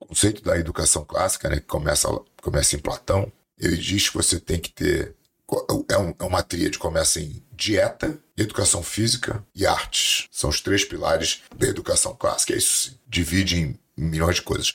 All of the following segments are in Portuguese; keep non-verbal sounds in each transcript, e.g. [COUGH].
o conceito da educação clássica, né, que começa, começa em Platão, ele diz que você tem que ter. É, um, é uma tríade, começa em dieta, educação física e artes. São os três pilares da educação clássica. Isso se divide em milhões de coisas.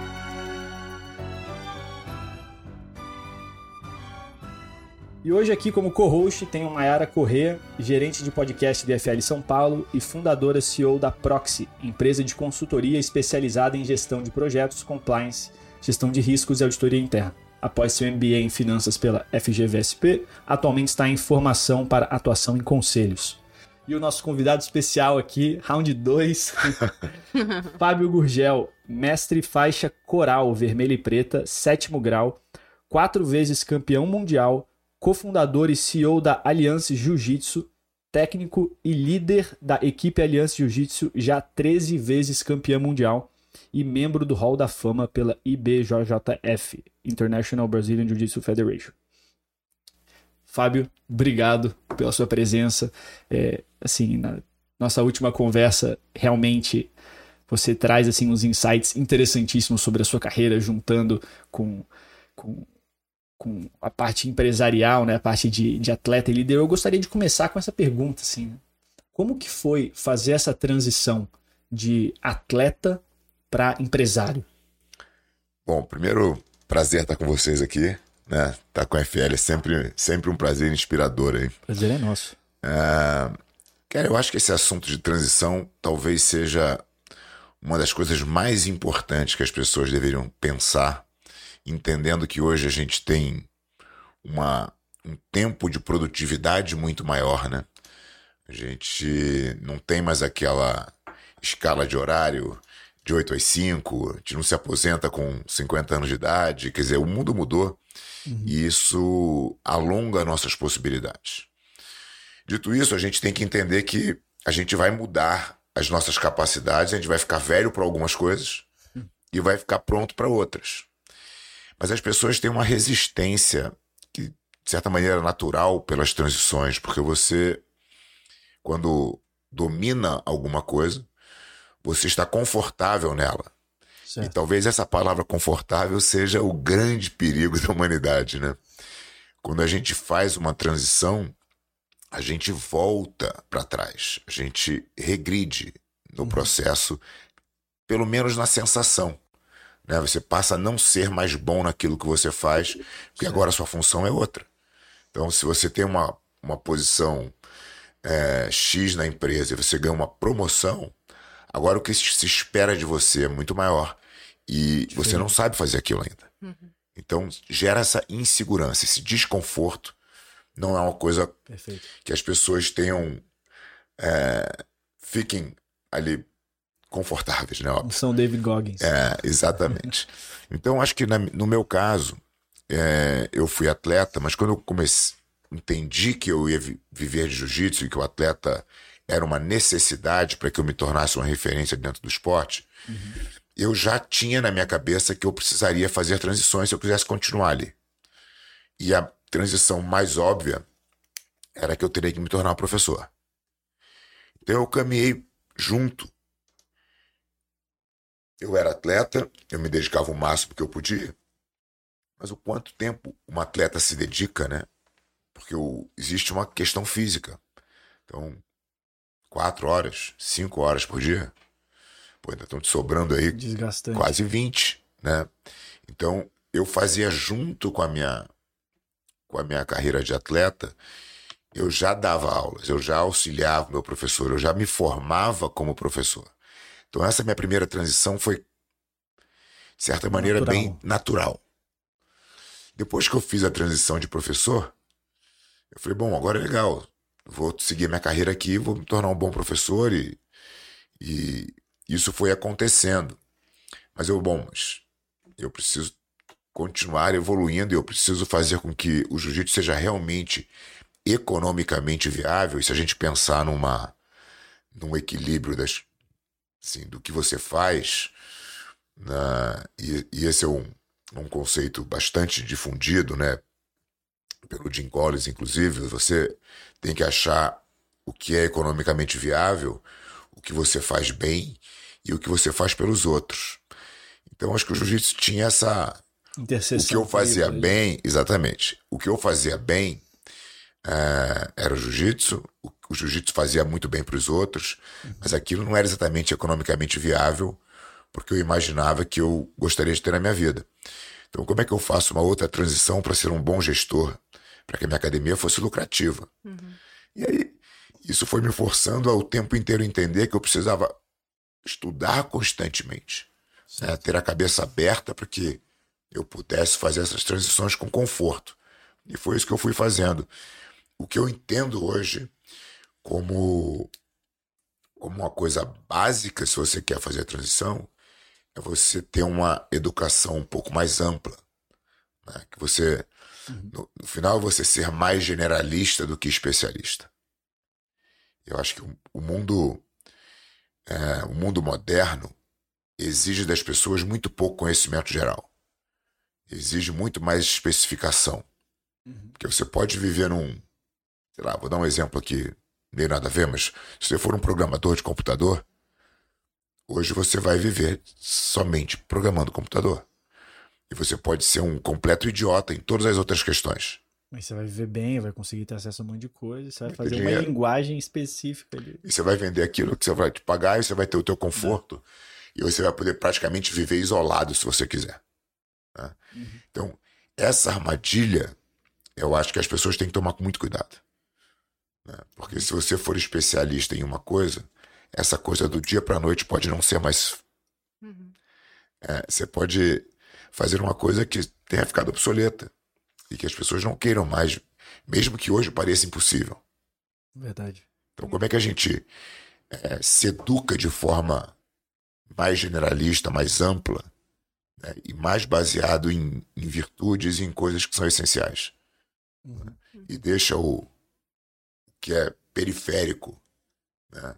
E hoje aqui como co-host tenho Mayara Corrêa, gerente de podcast do FL São Paulo e fundadora CEO da Proxy, empresa de consultoria especializada em gestão de projetos, compliance, gestão de riscos e auditoria interna. Após seu MBA em finanças pela FGVSP, atualmente está em formação para atuação em conselhos. E o nosso convidado especial aqui, round 2, [LAUGHS] Fábio Gurgel, mestre faixa coral vermelha e preta, sétimo grau, quatro vezes campeão mundial, cofundador e CEO da Aliança Jiu-Jitsu, técnico e líder da equipe Aliança Jiu-Jitsu, já 13 vezes campeão mundial e membro do Hall da Fama pela IBJJF, International Brazilian Jiu-Jitsu Federation. Fábio, obrigado pela sua presença. É, assim, na nossa última conversa, realmente você traz assim uns insights interessantíssimos sobre a sua carreira, juntando com, com com a parte empresarial, né, a parte de, de atleta e líder, eu gostaria de começar com essa pergunta, assim, né? como que foi fazer essa transição de atleta para empresário? Bom, primeiro prazer estar com vocês aqui, né? Estar tá com a FL é sempre, sempre um prazer inspirador aí. Prazer é nosso. É... Cara, eu acho que esse assunto de transição talvez seja uma das coisas mais importantes que as pessoas deveriam pensar entendendo que hoje a gente tem uma, um tempo de produtividade muito maior, né? A gente não tem mais aquela escala de horário de 8 às 5, a gente não se aposenta com 50 anos de idade, quer dizer, o mundo mudou uhum. e isso alonga nossas possibilidades. Dito isso, a gente tem que entender que a gente vai mudar as nossas capacidades, a gente vai ficar velho para algumas coisas uhum. e vai ficar pronto para outras. Mas as pessoas têm uma resistência que, de certa maneira, é natural pelas transições, porque você, quando domina alguma coisa, você está confortável nela. Certo. E talvez essa palavra confortável seja o grande perigo [LAUGHS] da humanidade, né? Quando a gente faz uma transição, a gente volta para trás, a gente regride no uhum. processo, pelo menos na sensação. Né? Você passa a não ser mais bom naquilo que você faz, porque agora a sua função é outra. Então, se você tem uma, uma posição é, X na empresa e você ganha uma promoção, agora o que se espera de você é muito maior. E você não sabe fazer aquilo ainda. Uhum. Então, gera essa insegurança, esse desconforto. Não é uma coisa Perfeito. que as pessoas tenham. É, fiquem ali confortáveis, né? Óbvio. São David Goggins. É, exatamente. [LAUGHS] então, acho que na, no meu caso, é, eu fui atleta, mas quando eu comecei, entendi que eu ia viver de jiu-jitsu e que o atleta era uma necessidade para que eu me tornasse uma referência dentro do esporte, uhum. eu já tinha na minha cabeça que eu precisaria fazer transições se eu quisesse continuar ali. E a transição mais óbvia era que eu teria que me tornar um professor. Então eu caminhei junto eu era atleta, eu me dedicava o máximo que eu podia. Mas o quanto tempo um atleta se dedica, né? Porque o, existe uma questão física. Então, quatro horas, cinco horas por dia. Pô, ainda estão te sobrando aí quase 20, né? Então, eu fazia junto com a minha com a minha carreira de atleta, eu já dava aulas, eu já auxiliava o meu professor, eu já me formava como professor. Então, essa minha primeira transição foi, de certa maneira, natural. bem natural. Depois que eu fiz a transição de professor, Eu falei, bom, agora é legal. Vou seguir minha carreira aqui, vou me tornar um bom professor e, e isso foi acontecendo. Mas eu, bom, mas eu preciso continuar evoluindo e eu preciso fazer com que o jiu-jitsu seja realmente economicamente viável. E se a gente pensar numa, num equilíbrio das, assim, do que você faz, na, e, e esse é um, um conceito bastante difundido, né? Pelo Jim Collins, inclusive, você tem que achar o que é economicamente viável, o que você faz bem e o que você faz pelos outros. Então, acho que o jiu-jitsu tinha essa. Interseção o que eu fazia bem, exatamente. O que eu fazia bem é, era o jiu-jitsu. O, o jiu-jitsu fazia muito bem para os outros, mas aquilo não era exatamente economicamente viável, porque eu imaginava que eu gostaria de ter na minha vida. Então, como é que eu faço uma outra transição para ser um bom gestor, para que a minha academia fosse lucrativa? Uhum. E aí, isso foi me forçando ao tempo inteiro entender que eu precisava estudar constantemente, né? ter a cabeça aberta para que eu pudesse fazer essas transições com conforto. E foi isso que eu fui fazendo. O que eu entendo hoje como, como uma coisa básica, se você quer fazer a transição, é você ter uma educação um pouco mais ampla. Né? Que você, uhum. no, no, final, você ser mais generalista do que especialista. Eu acho que o, o mundo, é, o mundo moderno exige das pessoas muito pouco conhecimento geral. Exige muito mais especificação. Uhum. Porque você pode viver num. Sei lá, vou dar um exemplo aqui, nem nada a ver, mas se você for um programador de computador, Hoje você vai viver somente programando computador. E você pode ser um completo idiota em todas as outras questões. Mas você vai viver bem, vai conseguir ter acesso a um monte de coisa, você vai fazer uma linguagem específica ali. E você vai vender aquilo que você vai te pagar e você vai ter o teu conforto. É. E você vai poder praticamente viver isolado se você quiser. Né? Uhum. Então, essa armadilha, eu acho que as pessoas têm que tomar com muito cuidado. Né? Porque se você for especialista em uma coisa, essa coisa do dia para a noite pode não ser mais. Uhum. É, você pode fazer uma coisa que tenha ficado obsoleta e que as pessoas não queiram mais, mesmo que hoje pareça impossível. Verdade. Então, como é que a gente é, se educa de forma mais generalista, mais ampla né, e mais baseado em, em, virtudes e em coisas que são essenciais? Uhum. Né, e deixa o que é periférico né,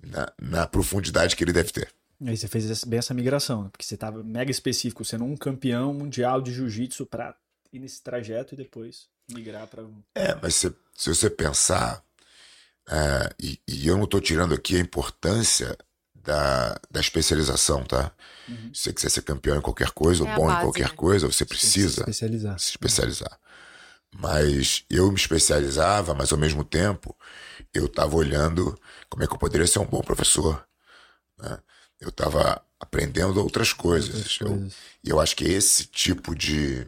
na, na profundidade que ele deve ter. Aí você fez bem essa migração, né? porque você estava mega específico, sendo um campeão mundial de jiu-jitsu para ir nesse trajeto e depois migrar para. É, mas se, se você pensar, é, e, e, eu não estou tirando aqui a importância da, da especialização, tá? Uhum. Se você quiser ser campeão em qualquer coisa, é ou bom base, em qualquer né? coisa, você precisa se especializar. se especializar. Mas eu me especializava, mas ao mesmo tempo eu estava olhando como é que eu poderia ser um bom professor. Né? Eu estava aprendendo outras coisas. Outras eu, coisas. E eu acho que é esse tipo de,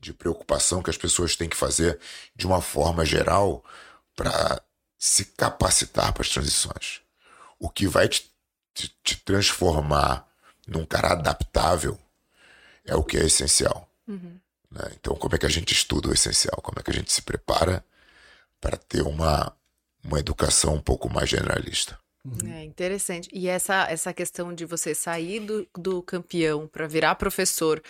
de preocupação que as pessoas têm que fazer de uma forma geral para se capacitar para as transições. O que vai te, te, te, transformar num cara adaptável é o que é essencial. Uhum. Né? Então, como é que a gente estuda o essencial? Como é que a gente se prepara para ter uma, uma educação um pouco mais generalista. Uhum. É interessante. E essa, essa questão de você sair do, do campeão para virar professor,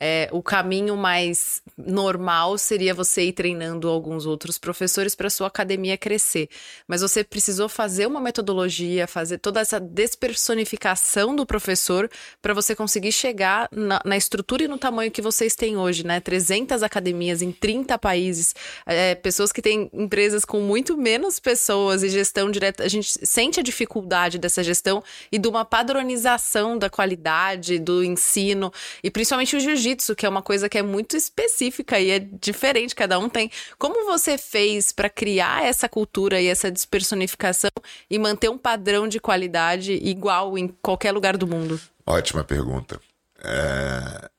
é, o caminho mais normal seria você ir treinando alguns outros professores para sua academia crescer. Mas você precisou fazer uma metodologia, fazer toda essa despersonificação do professor para você conseguir chegar na, na, estrutura e no tamanho que vocês têm hoje, né? 300 academias em 30 países, é, pessoas que têm empresas com muito menos pessoas e gestão direta. A gente sente a dificuldade dessa gestão e de uma padronização da qualidade do ensino e principalmente o jiu-jitsu jiu-jitsu, que é uma coisa que é muito específica e é diferente, cada um tem. Como você fez para criar essa cultura e essa despersonificação e manter um padrão de qualidade igual em qualquer lugar do mundo? Ótima pergunta. É...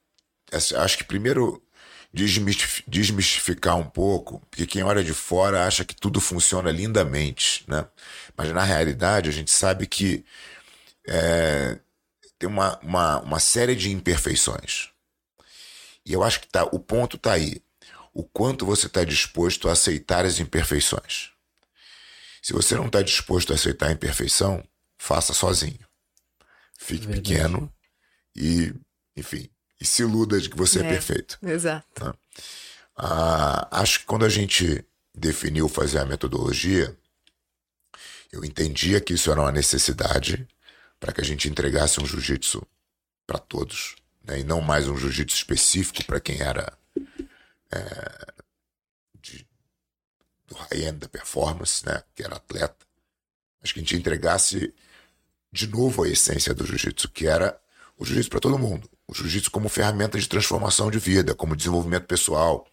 Acho que primeiro desmistificar um pouco, porque quem olha de fora acha que tudo funciona lindamente, né? Mas na realidade a gente sabe que é, tem uma, uma, uma série de imperfeições. E eu acho que tá, o ponto está aí. o quanto você está disposto a aceitar as imperfeições. Se você não está disposto a aceitar a imperfeição, faça sozinho. Fique Verdade. pequeno e, enfim, e se iluda de que você é, é perfeito. Exato. Tá? Ah, acho que quando a gente definiu fazer a metodologia, eu entendia que isso era uma necessidade para que a gente entregasse um jiu-jitsu para todos, né? e não mais um jiu-jitsu específico para quem era é, de, do high-end da performance, né? que era atleta. Mas que a gente entregasse de novo a essência do jiu-jitsu, que era o jiu-jitsu para todo mundo. O jiu-jitsu como ferramenta de transformação de vida, como desenvolvimento pessoal.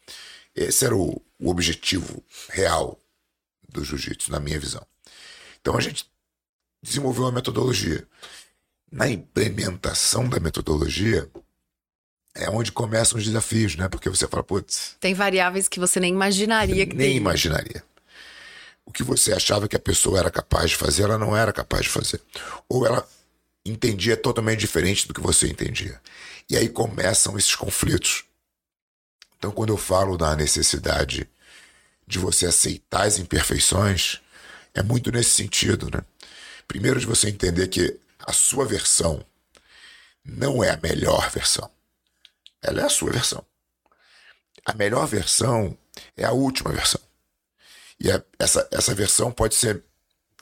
Esse era o, o objetivo real do jiu-jitsu, na minha visão. Então a gente desenvolveu uma metodologia. Na implementação da metodologia, é onde começam os desafios, né? Porque você fala, putz. Tem variáveis que você nem imaginaria que Nem teria. imaginaria. O que você achava que a pessoa era capaz de fazer, ela não era capaz de fazer. Ou ela entendia totalmente diferente do que você entendia. E aí começam esses conflitos. Então, quando eu falo da necessidade de você aceitar as imperfeições, é muito nesse sentido, né? Primeiro, de você entender que a sua versão não é a melhor versão. Ela é a sua versão. A melhor versão é a última versão. E essa, essa versão pode ser,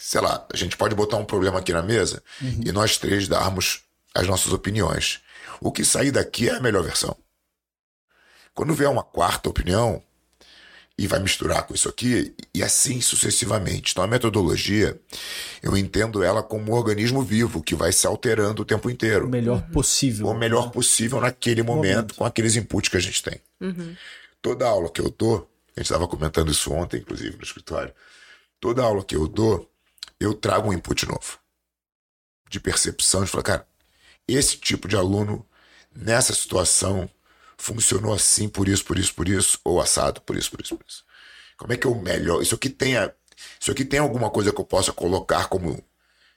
sei lá, a gente pode botar um problema aqui na mesa uhum. e nós três darmos as nossas opiniões. O que sair daqui é a melhor versão. Quando vier uma quarta opinião, e vai misturar com isso aqui, e assim sucessivamente. Então a metodologia, eu entendo ela como um organismo vivo que vai se alterando o tempo inteiro. O melhor uhum. possível. O melhor possível naquele momento, momento, com aqueles inputs que a gente tem. Uhum. Toda aula que eu dou, a gente estava comentando isso ontem, inclusive, no escritório. Toda aula que eu dou, eu trago um input novo. De percepção, de falar, cara, esse tipo de aluno, nessa situação, funcionou assim, por isso, por isso, por isso, ou assado, por isso, por isso, por isso. Como é que eu melhor? Isso aqui tem, a, isso aqui tem alguma coisa que eu possa colocar como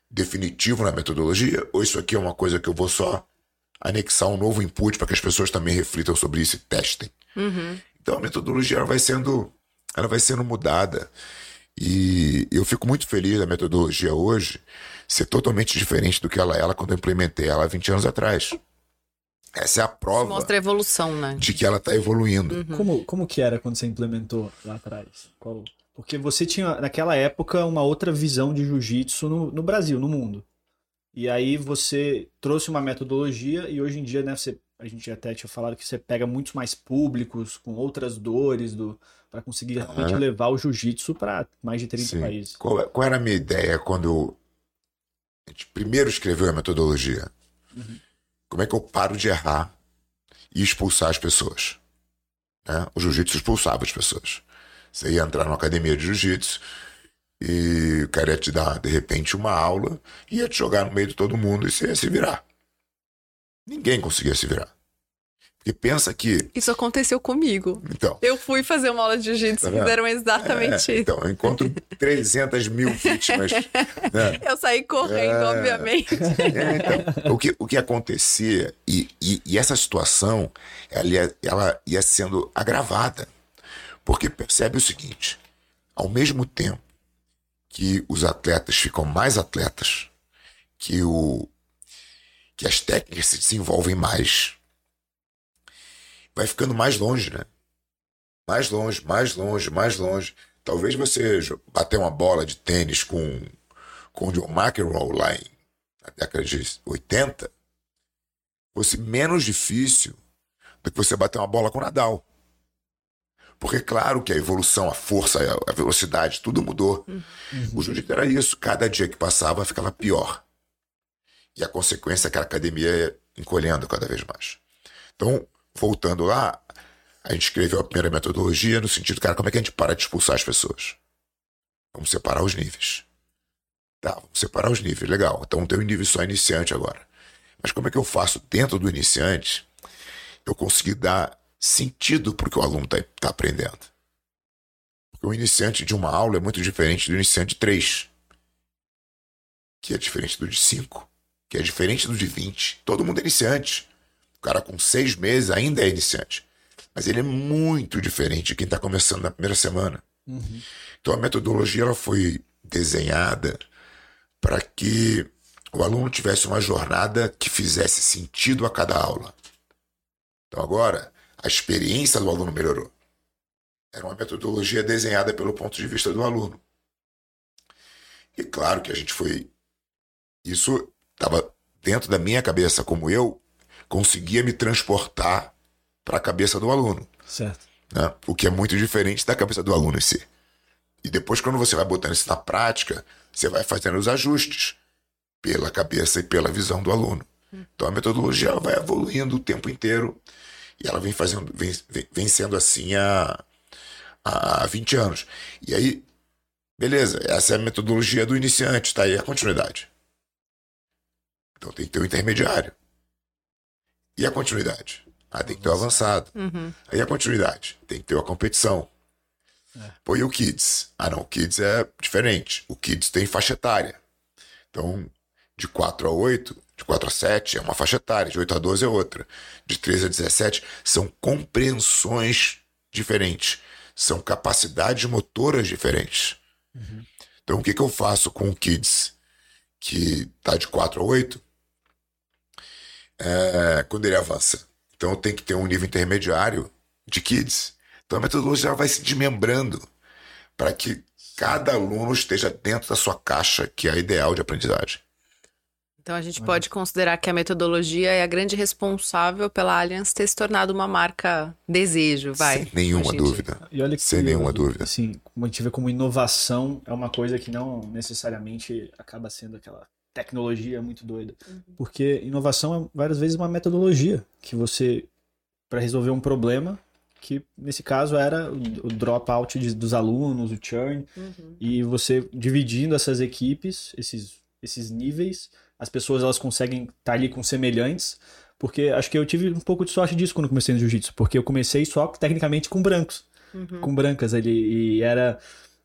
definitivo na metodologia? Ou isso aqui é uma coisa que eu vou só anexar um novo input para que as pessoas também reflitam sobre isso e testem? Uhum. Então a metodologia ela vai sendo, ela vai sendo mudada. E eu fico muito feliz da metodologia hoje ser totalmente diferente do que ela era quando eu implementei ela há 20 anos atrás. Essa é a prova. Mostra a evolução, né? De que ela está evoluindo. Uhum. Como, como que era quando você implementou lá atrás? Qual... Porque você tinha, naquela época, uma outra visão de jiu-jitsu no, no Brasil, no mundo. E aí você trouxe uma metodologia e hoje em dia, né, você, a gente até tinha falado que você pega muitos mais públicos, com outras dores, do para conseguir realmente uhum. levar o jiu-jitsu para mais de 30 Sim. países. Qual, qual, era a minha ideia quando a gente primeiro escreveu a metodologia? Uhum como é que eu paro de errar e expulsar as pessoas? Né? O jiu-jitsu expulsava as pessoas. Você ia entrar numa academia de jiu-jitsu e o cara ia te dar, de repente, uma aula ia te jogar no meio de todo mundo e você ia se virar. Ninguém conseguia se virar. Porque pensa que. Isso aconteceu comigo. Então. Eu fui fazer uma aula de jiu-jitsu, tá fizeram exatamente é, isso. Então, eu encontro 300 mil vítimas. [LAUGHS] Né? Eu saí correndo, é, obviamente. É, então, o, que, o que acontecia, e, e, e essa situação, ela ia, ela ia sendo agravada. Porque percebe o seguinte: ao mesmo tempo que os atletas ficam mais atletas, que, o, que as técnicas se desenvolvem mais vai ficando mais longe, né? Mais longe, mais longe, mais longe. Talvez você bater uma bola de tênis com, com o John McEnroe lá em, na década de 80 fosse menos difícil do que você bater uma bola com o Nadal. Porque, claro, que a evolução, a força, a velocidade, tudo mudou. Uhum. O jiu-jitsu era isso. Cada dia que passava ficava pior. E a consequência é que a academia ia encolhendo cada vez mais. Então, voltando lá, a gente escreveu a primeira metodologia no sentido, cara, como é que a gente para de expulsar as pessoas? Vamos separar os níveis. Tá, vamos separar os níveis, legal. Então tem um nível só iniciante agora. Mas como é que eu faço dentro do iniciante eu conseguir dar sentido para o que o aluno está tá aprendendo? Porque o iniciante de uma aula é muito diferente do iniciante de três, que é diferente do de cinco, que é diferente do de vinte. Todo mundo é iniciante. O cara com seis meses ainda é iniciante. mas ele é muito diferente de quem está começando na primeira semana. Uhum. Então a metodologia ela foi desenhada para que o aluno tivesse uma jornada que fizesse sentido a cada aula. Então agora a experiência do aluno melhorou. Era uma metodologia desenhada pelo ponto de vista do aluno. E claro que a gente foi. Isso estava dentro da minha cabeça, como eu conseguia me transportar para a cabeça do aluno. Certo. Né? O que é muito diferente da cabeça do aluno em si. E depois, quando você vai botando isso na prática, você vai fazendo os ajustes pela cabeça e pela visão do aluno. Então a metodologia vai evoluindo o tempo inteiro e ela vem fazendo, vem, vem, sendo assim há, há 20 anos. E aí, beleza, essa é a metodologia do iniciante, tá aí a continuidade. Então tem que ter o intermediário. E a continuidade? Ah, tem que ter o avançado. Uhum. Aí a continuidade, tem que ter a competição. É. Pô, e o Kids? Ah, não, o Kids é diferente. O Kids tem faixa etária. Então, de 4 a 8, de 4 a 7 é uma faixa etária, de 8 a 12 é outra. De 13 a 17 são compreensões diferentes. São capacidades motoras diferentes. Então, o que, que eu faço com o Kids? Que tá de 4 a 8, é, quando ele avança. Então, tem que ter um nível intermediário de Kids. Então, a metodologia vai se desmembrando para que cada aluno esteja dentro da sua caixa, que é a ideal de aprendizagem. Então a gente pode considerar que a metodologia é a grande responsável pela Allianz ter se tornado uma marca desejo, vai. Sem nenhuma dúvida. E olha que Sem nenhuma dúvida. Assim, como a gente vê como inovação é uma coisa que não necessariamente acaba sendo aquela tecnologia muito doida. Porque inovação é várias vezes uma metodologia que você, para resolver um problema, que nesse caso era o o dropout de- dos alunos, o churn, Uhum. e você dividindo essas equipes, esses, esses níveis, as pessoas elas conseguem estar ali com semelhantes, porque acho que eu tive um pouco de sorte disso quando comecei no jiu-jitsu, porque eu comecei só tecnicamente com brancos, Uhum. com brancas ali, e era,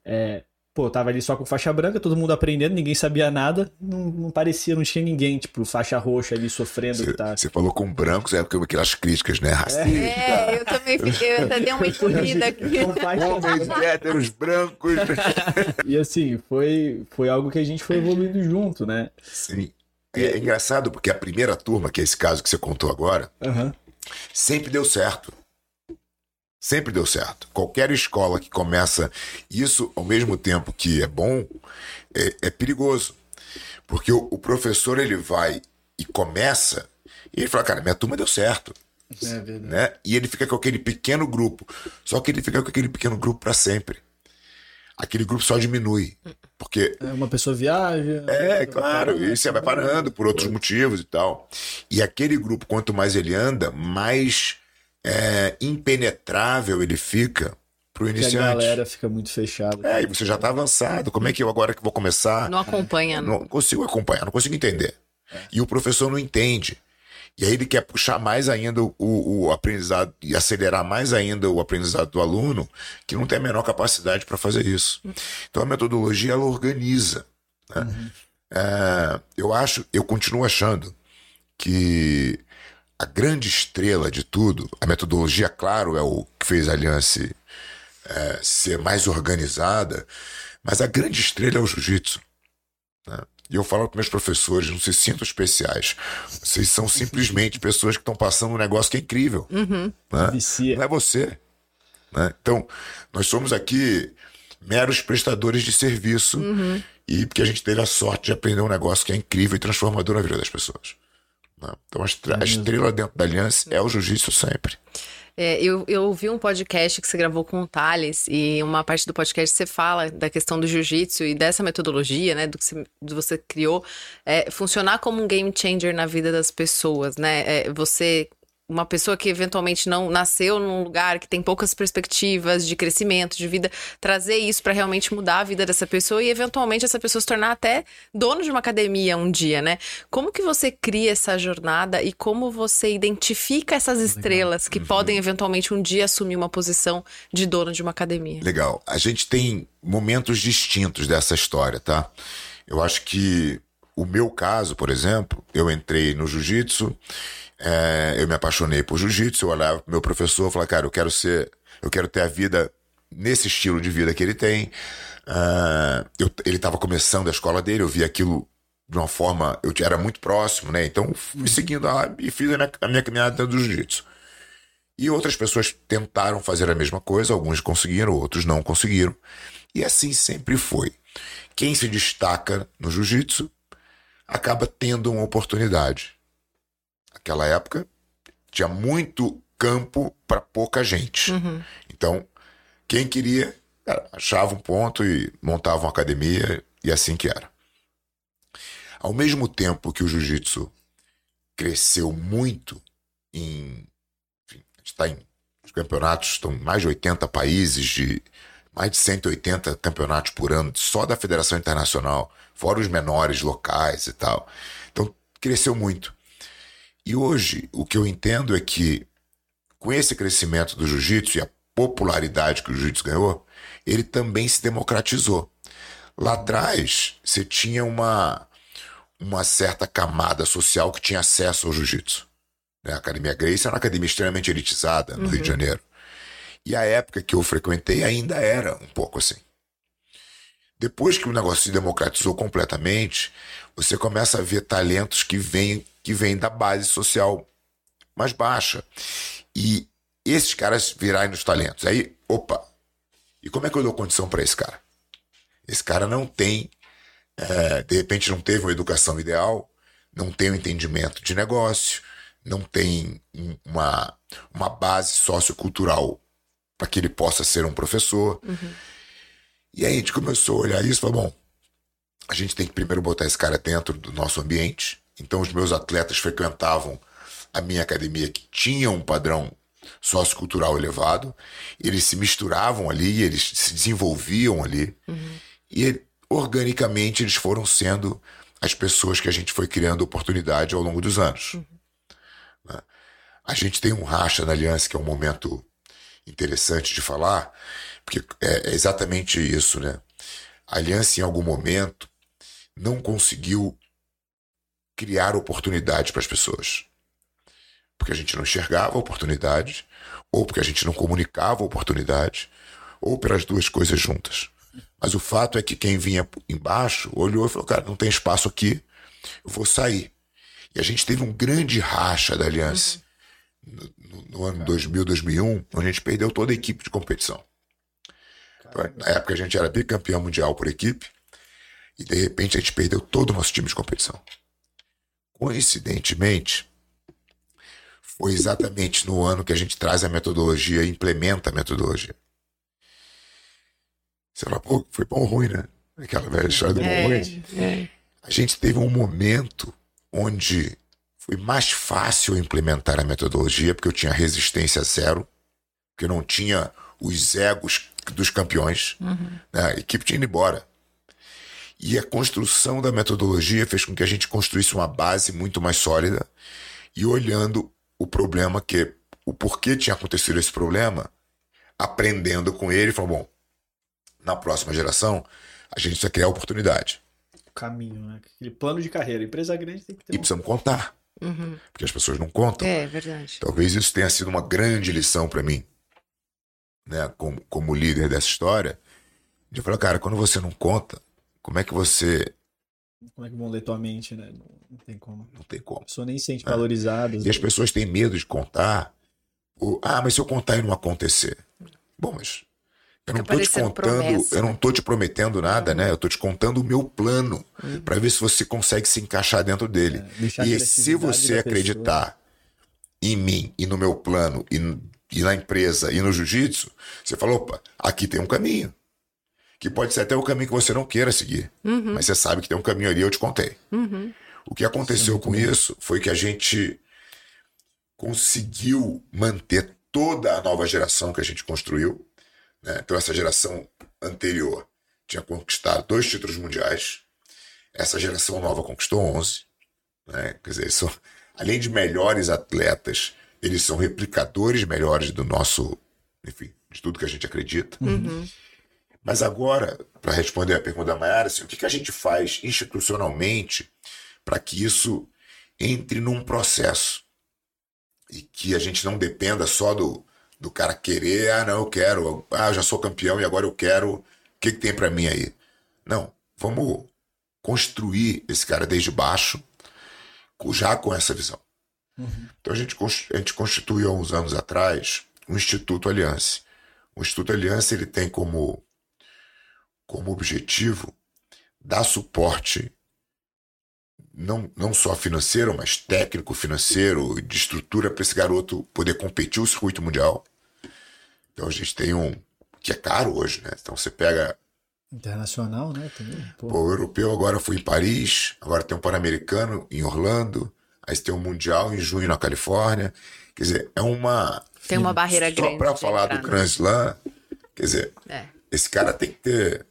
é, pô, tava ali só com faixa branca, todo mundo aprendendo, ninguém sabia nada, não, não parecia, não tinha ninguém, tipo, faixa roxa ali sofrendo, que tá... Você falou com brancos, é porque aquelas críticas, né? Racista. É, eu também fiquei, eu até dei uma [LAUGHS] encolhida aqui. Com faixa [LAUGHS] Homens héteros brancos. [LAUGHS] E assim, foi, foi algo que a gente foi evoluindo junto, né? Sim. É engraçado porque a primeira turma, que é esse caso que você contou agora, Aham. sempre deu certo. Sempre deu certo. Qualquer escola que começa isso ao mesmo tempo que é bom, é, é perigoso. Porque o, o professor ele vai e começa, e ele fala, cara, minha turma deu certo. É verdade. né? E ele fica com aquele pequeno grupo. Só que ele fica com aquele pequeno grupo para sempre. Aquele grupo só diminui. Porque É, Uma pessoa viaja. é, claro, e você vai parando por outros motivos e tal. E aquele grupo, quanto mais ele anda, mais é, impenetrável ele fica pro Que a iniciante. galera fica muito fechada. É, e você já tá avançado. Como é que eu agora que vou começar? Não acompanha, né? Não consigo acompanhar, não consigo entender. E o professor não entende. E aí ele quer puxar mais ainda o, o aprendizado e acelerar mais ainda o aprendizado do aluno, que não tem a menor capacidade para fazer isso. Então a metodologia ela organiza. né? É, eu acho, eu continuo achando que a grande estrela de tudo, a metodologia, claro, é o que fez a Aliança é, ser mais organizada, mas a grande estrela é o jiu-jitsu. né? E eu falo para meus professores, não se sintam especiais. Vocês são simplesmente pessoas que estão passando um negócio que é incrível. Uhum. né? Vicia. Não é você. né? Então, nós somos aqui meros prestadores de serviço e porque a gente teve a sorte de aprender um negócio que é incrível e transformador na vida das pessoas. Né? Então, a estre- a estrela dentro da aliança é o jiu-jitsu sempre. É, eu, eu ouvi um podcast que você gravou com o Thales, e uma parte do podcast você fala da questão do jiu-jitsu e dessa metodologia, né, do que você, do você criou, é, funcionar como um game changer na vida das pessoas, né? É, você, uma pessoa que eventualmente não nasceu num lugar que tem poucas perspectivas de crescimento, de vida, trazer isso para realmente mudar a vida dessa pessoa e eventualmente essa pessoa se tornar até dono de uma academia um dia, né? Como que você cria essa jornada e como você identifica essas estrelas que podem eventualmente um dia assumir uma posição de dono de uma academia? Legal. A gente tem momentos distintos dessa história, tá? Eu acho que o meu caso, por exemplo, eu entrei no jiu-jitsu, é, eu me apaixonei por jiu-jitsu, eu olhava pro meu professor e falava, cara, eu quero ser, eu quero ter a vida nesse estilo de vida que ele tem. Uh, eu, ele estava começando a escola dele, eu vi aquilo de uma forma, eu era muito próximo, né? Então fui seguindo lá e fiz a minha, a minha caminhada dentro do jiu-jitsu. E outras pessoas tentaram fazer a mesma coisa, alguns conseguiram, outros não conseguiram. E assim sempre foi. Quem se destaca no jiu-jitsu acaba tendo uma oportunidade. Naquela época tinha muito campo para pouca gente. Uhum. Então, quem queria cara, achava um ponto e montava uma academia e assim que era. Ao mesmo tempo que o jiu-jitsu cresceu muito em está em os campeonatos, estão em mais de 80 países, de mais de 180 campeonatos por ano, só da Federação Internacional, fora os menores locais e tal. Então, cresceu muito. E hoje, o que eu entendo é que, com esse crescimento do jiu-jitsu e a popularidade que o jiu-jitsu ganhou, ele também se democratizou. Lá atrás, você tinha uma, uma certa camada social que tinha acesso ao jiu-jitsu. Né? A Academia Grace era uma academia extremamente elitizada no uhum. Rio de uhum. Janeiro. E a época que eu frequentei ainda era um pouco assim. Depois que o negócio se democratizou completamente, você começa a ver talentos que vêm que vêm da base social mais baixa. E esses caras virarem nos talentos. Aí, opa, e como é que eu dou condição para esse cara? Esse cara não tem, é, de repente não teve uma educação ideal, não tem um entendimento de negócio, não tem uma, uma base sociocultural para que ele possa ser um professor. Uhum. E aí a gente começou a olhar isso e falou: bom, a gente tem que primeiro botar esse cara dentro do nosso ambiente. Então os meus atletas frequentavam a minha academia que tinha um padrão sociocultural elevado, eles se misturavam ali, eles se desenvolviam ali, uhum. e organicamente eles foram sendo as pessoas que a gente foi criando oportunidade ao longo dos anos. Uhum. A gente tem um racha na aliança, que é um momento interessante de falar, porque é, é exatamente isso, né? A aliança, em algum momento, não conseguiu criar oportunidade para as pessoas. Porque a gente não enxergava oportunidade, ou porque a gente não comunicava oportunidade, ou pelas duas coisas juntas. Mas o fato é que quem vinha embaixo olhou e falou: cara, não tem espaço aqui, eu vou sair. E a gente teve um grande racha da aliança uhum. no, no, ano 2000, 2001, onde a gente perdeu toda a equipe de competição. Na época a gente era bicampeão mundial por equipe e de repente a gente perdeu todo o nosso time de competição. Coincidentemente, foi exatamente no ano que a gente traz a metodologia e implementa a metodologia. Você fala, pô, foi bom ou ruim, né? Aquela velha história do bom é, ruim. É. A gente teve um momento onde foi mais fácil implementar a metodologia, porque eu tinha resistência zero, porque eu não tinha os egos dos campeões. Uhum. Né? A equipe tinha ido embora. E a construção da metodologia fez com que a gente construísse uma base muito mais sólida e olhando o problema que o porquê tinha acontecido esse problema, aprendendo com ele, falou bom, na próxima geração a gente precisa criar oportunidade caminho, né? Aquele plano de carreira. empresa grande tem que ter. E um... precisamos contar. Uhum. Porque as pessoas não contam. É, verdade. Talvez isso tenha sido uma grande lição para mim, né? Como, como líder dessa história. De falar, cara, quando você não conta, como é que você. Como é que vão ler tua mente, né? Não, não tem como. Não tem como. A pessoa nem se sente valorizada. E as pessoas têm medo de contar. Ou, ah, mas se eu contar e não acontecer. Bom, mas eu não tô te contando, promessa. eu não tô te prometendo nada, né? Eu tô te contando o meu plano uhum. para ver se você consegue se encaixar dentro dele. É, e se você acreditar em mim e no meu plano e, e na empresa e no jiu-jitsu, você fala, opa, aqui tem um caminho. Que pode ser até o caminho que você não queira seguir. Uhum. Mas você sabe que tem um caminho ali, eu te contei. Uhum. O que aconteceu Sim, com isso foi que a gente conseguiu manter toda a nova geração que a gente construiu né? Então, essa geração anterior tinha conquistado dois títulos mundiais. Essa geração nova conquistou 11. Né? Quer dizer, são, além de melhores atletas, eles são replicadores melhores do nosso, enfim, de tudo que a gente acredita. Uhum. Mas agora, para responder a pergunta da Mayara, assim, o que, que a gente faz institucionalmente para que isso entre num processo? e que a gente não dependa só do, do cara querer, ah, não, eu quero, ah, eu já sou campeão e agora eu quero, o que, que tem para mim aí? Não, vamos construir esse cara desde baixo, já com essa visão. Uhum. Então a gente, a gente constituiu há uns anos atrás o Instituto Aliança. O Instituto Aliança ele tem como, como objetivo dar suporte não, não só financeiro, mas técnico, financeiro, de estrutura para esse garoto poder competir o circuito mundial. Então a gente tem um. que é caro hoje, né? Então você pega. Internacional, né? Também, pô. pô o europeu agora foi em Paris, agora tem um Pan-Americano em Orlando, aí você tem um Mundial em junho na Califórnia. Quer dizer, é uma. Tem uma barreira só grande. Só para falar do Grand Slam, quer dizer, é. esse cara tem que ter,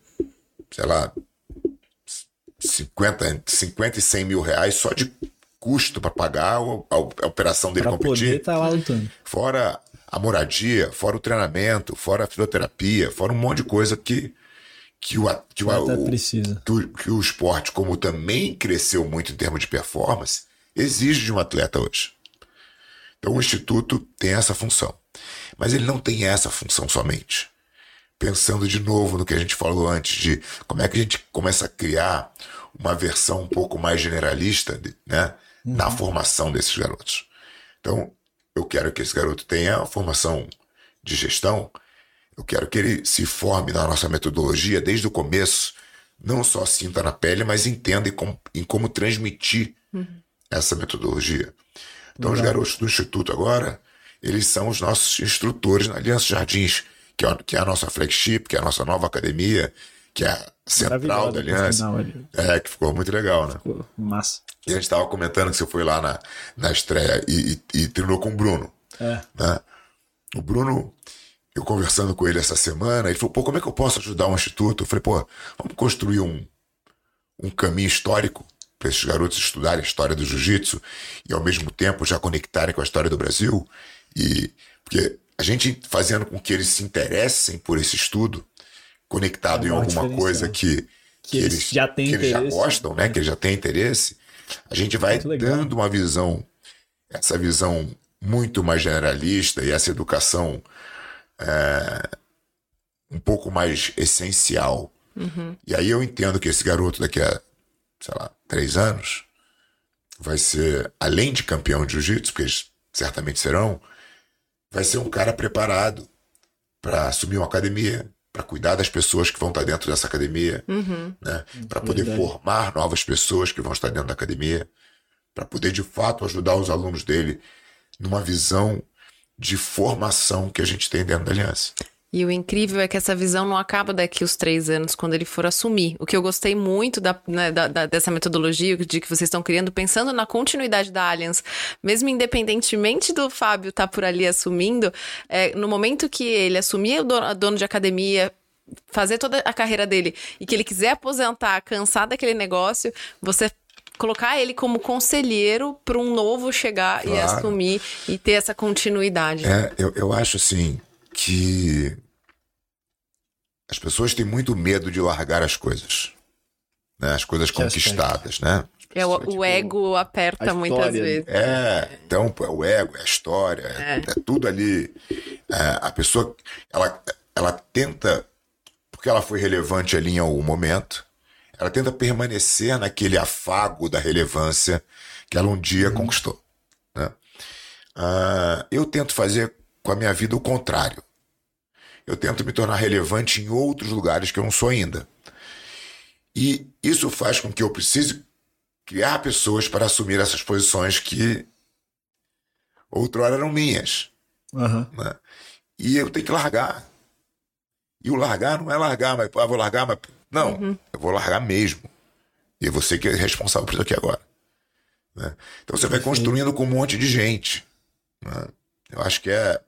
sei lá, 50, 50 e 100 mil reais só de custo para pagar a, a, operação dele pra competir. Poder tá lá lutando. Fora a moradia, fora o treinamento, fora a fisioterapia, fora um monte de coisa que que o, que o, o, precisa. Que, o, que o esporte, como também cresceu muito em termos de performance, exige de um atleta hoje. Então o Instituto tem essa função. Mas ele não tem essa função somente. Pensando de novo no que a gente falou antes, de como é que a gente começa a criar uma versão um pouco mais generalista né, uhum. na formação desses garotos. Então, eu quero que esse garoto tenha a formação de gestão, eu quero que ele se forme na nossa metodologia desde o começo, não só sinta na pele, mas entenda em como, em como transmitir uhum. Essa metodologia. Então, os garotos do Instituto agora, eles são os nossos instrutores na Aliança Jardins, que é, que é a nossa flagship, que é a nossa nova academia, que é a central da aliança. É, que ficou muito legal, né? Ficou massa. E a gente estava comentando que você foi lá na, na estreia e, e, e treinou com o Bruno. É. Né? O Bruno, eu conversando com ele essa semana, ele falou: pô, como é que eu posso ajudar um instituto? Eu falei: pô, vamos construir um, um caminho histórico para esses garotos estudarem a história do jiu-jitsu e ao mesmo tempo já conectarem com a história do Brasil. E porque a gente fazendo com que eles se interessem por esse estudo, conectado é em alguma coisa que, que, que eles, já, têm que eles já gostam, né? Que eles já têm interesse, a gente vai dando uma visão, essa visão muito mais generalista e essa educação é, um pouco mais essencial. Uhum. E aí eu entendo que esse garoto daqui a, sei lá, três anos vai ser, além de campeão de jiu-jitsu, porque eles certamente serão, vai ser um cara preparado para assumir uma academia, para cuidar das pessoas que vão estar dentro dessa academia, uhum. né? para poder Verdade. formar novas pessoas que vão estar dentro da academia, para poder de fato ajudar os alunos dele numa visão de formação que a gente tem dentro da aliança. E o incrível é que essa visão não acaba daqui os três anos, quando ele for assumir. O que eu gostei muito da, né, da, da, dessa metodologia de que vocês estão criando, pensando na continuidade da Allianz, mesmo independentemente do Fábio estar tá por ali assumindo, é, no momento que ele assumir o dono, dono de academia, fazer toda a carreira dele e que ele quiser aposentar, cansar daquele negócio, você colocar ele como conselheiro para um novo chegar claro. e assumir e ter essa continuidade. É, eu, eu acho assim que as pessoas têm muito medo de largar as coisas. Né? As coisas conquistadas, né? É, o, tipo, o, ego aperta muitas vezes. É, então é o ego, é a história, é, é tudo ali. É, a pessoa, ela, ela tenta, porque ela foi relevante ali em algum momento, ela tenta permanecer naquele afago da relevância que ela um dia uhum. conquistou. Né? Uh, eu tento fazer com a minha vida o contrário. Eu tento me tornar relevante em outros lugares que eu não sou ainda. E isso faz com que eu precise criar pessoas para assumir essas posições que outrora eram minhas. Uhum. Né? E eu tenho que largar. E o largar não é largar, mas ah, vou largar, mas. Não, uhum. eu vou largar mesmo. E é você que é responsável por isso aqui agora. Né? Então você vai construindo com um monte de gente. Né? Eu acho que é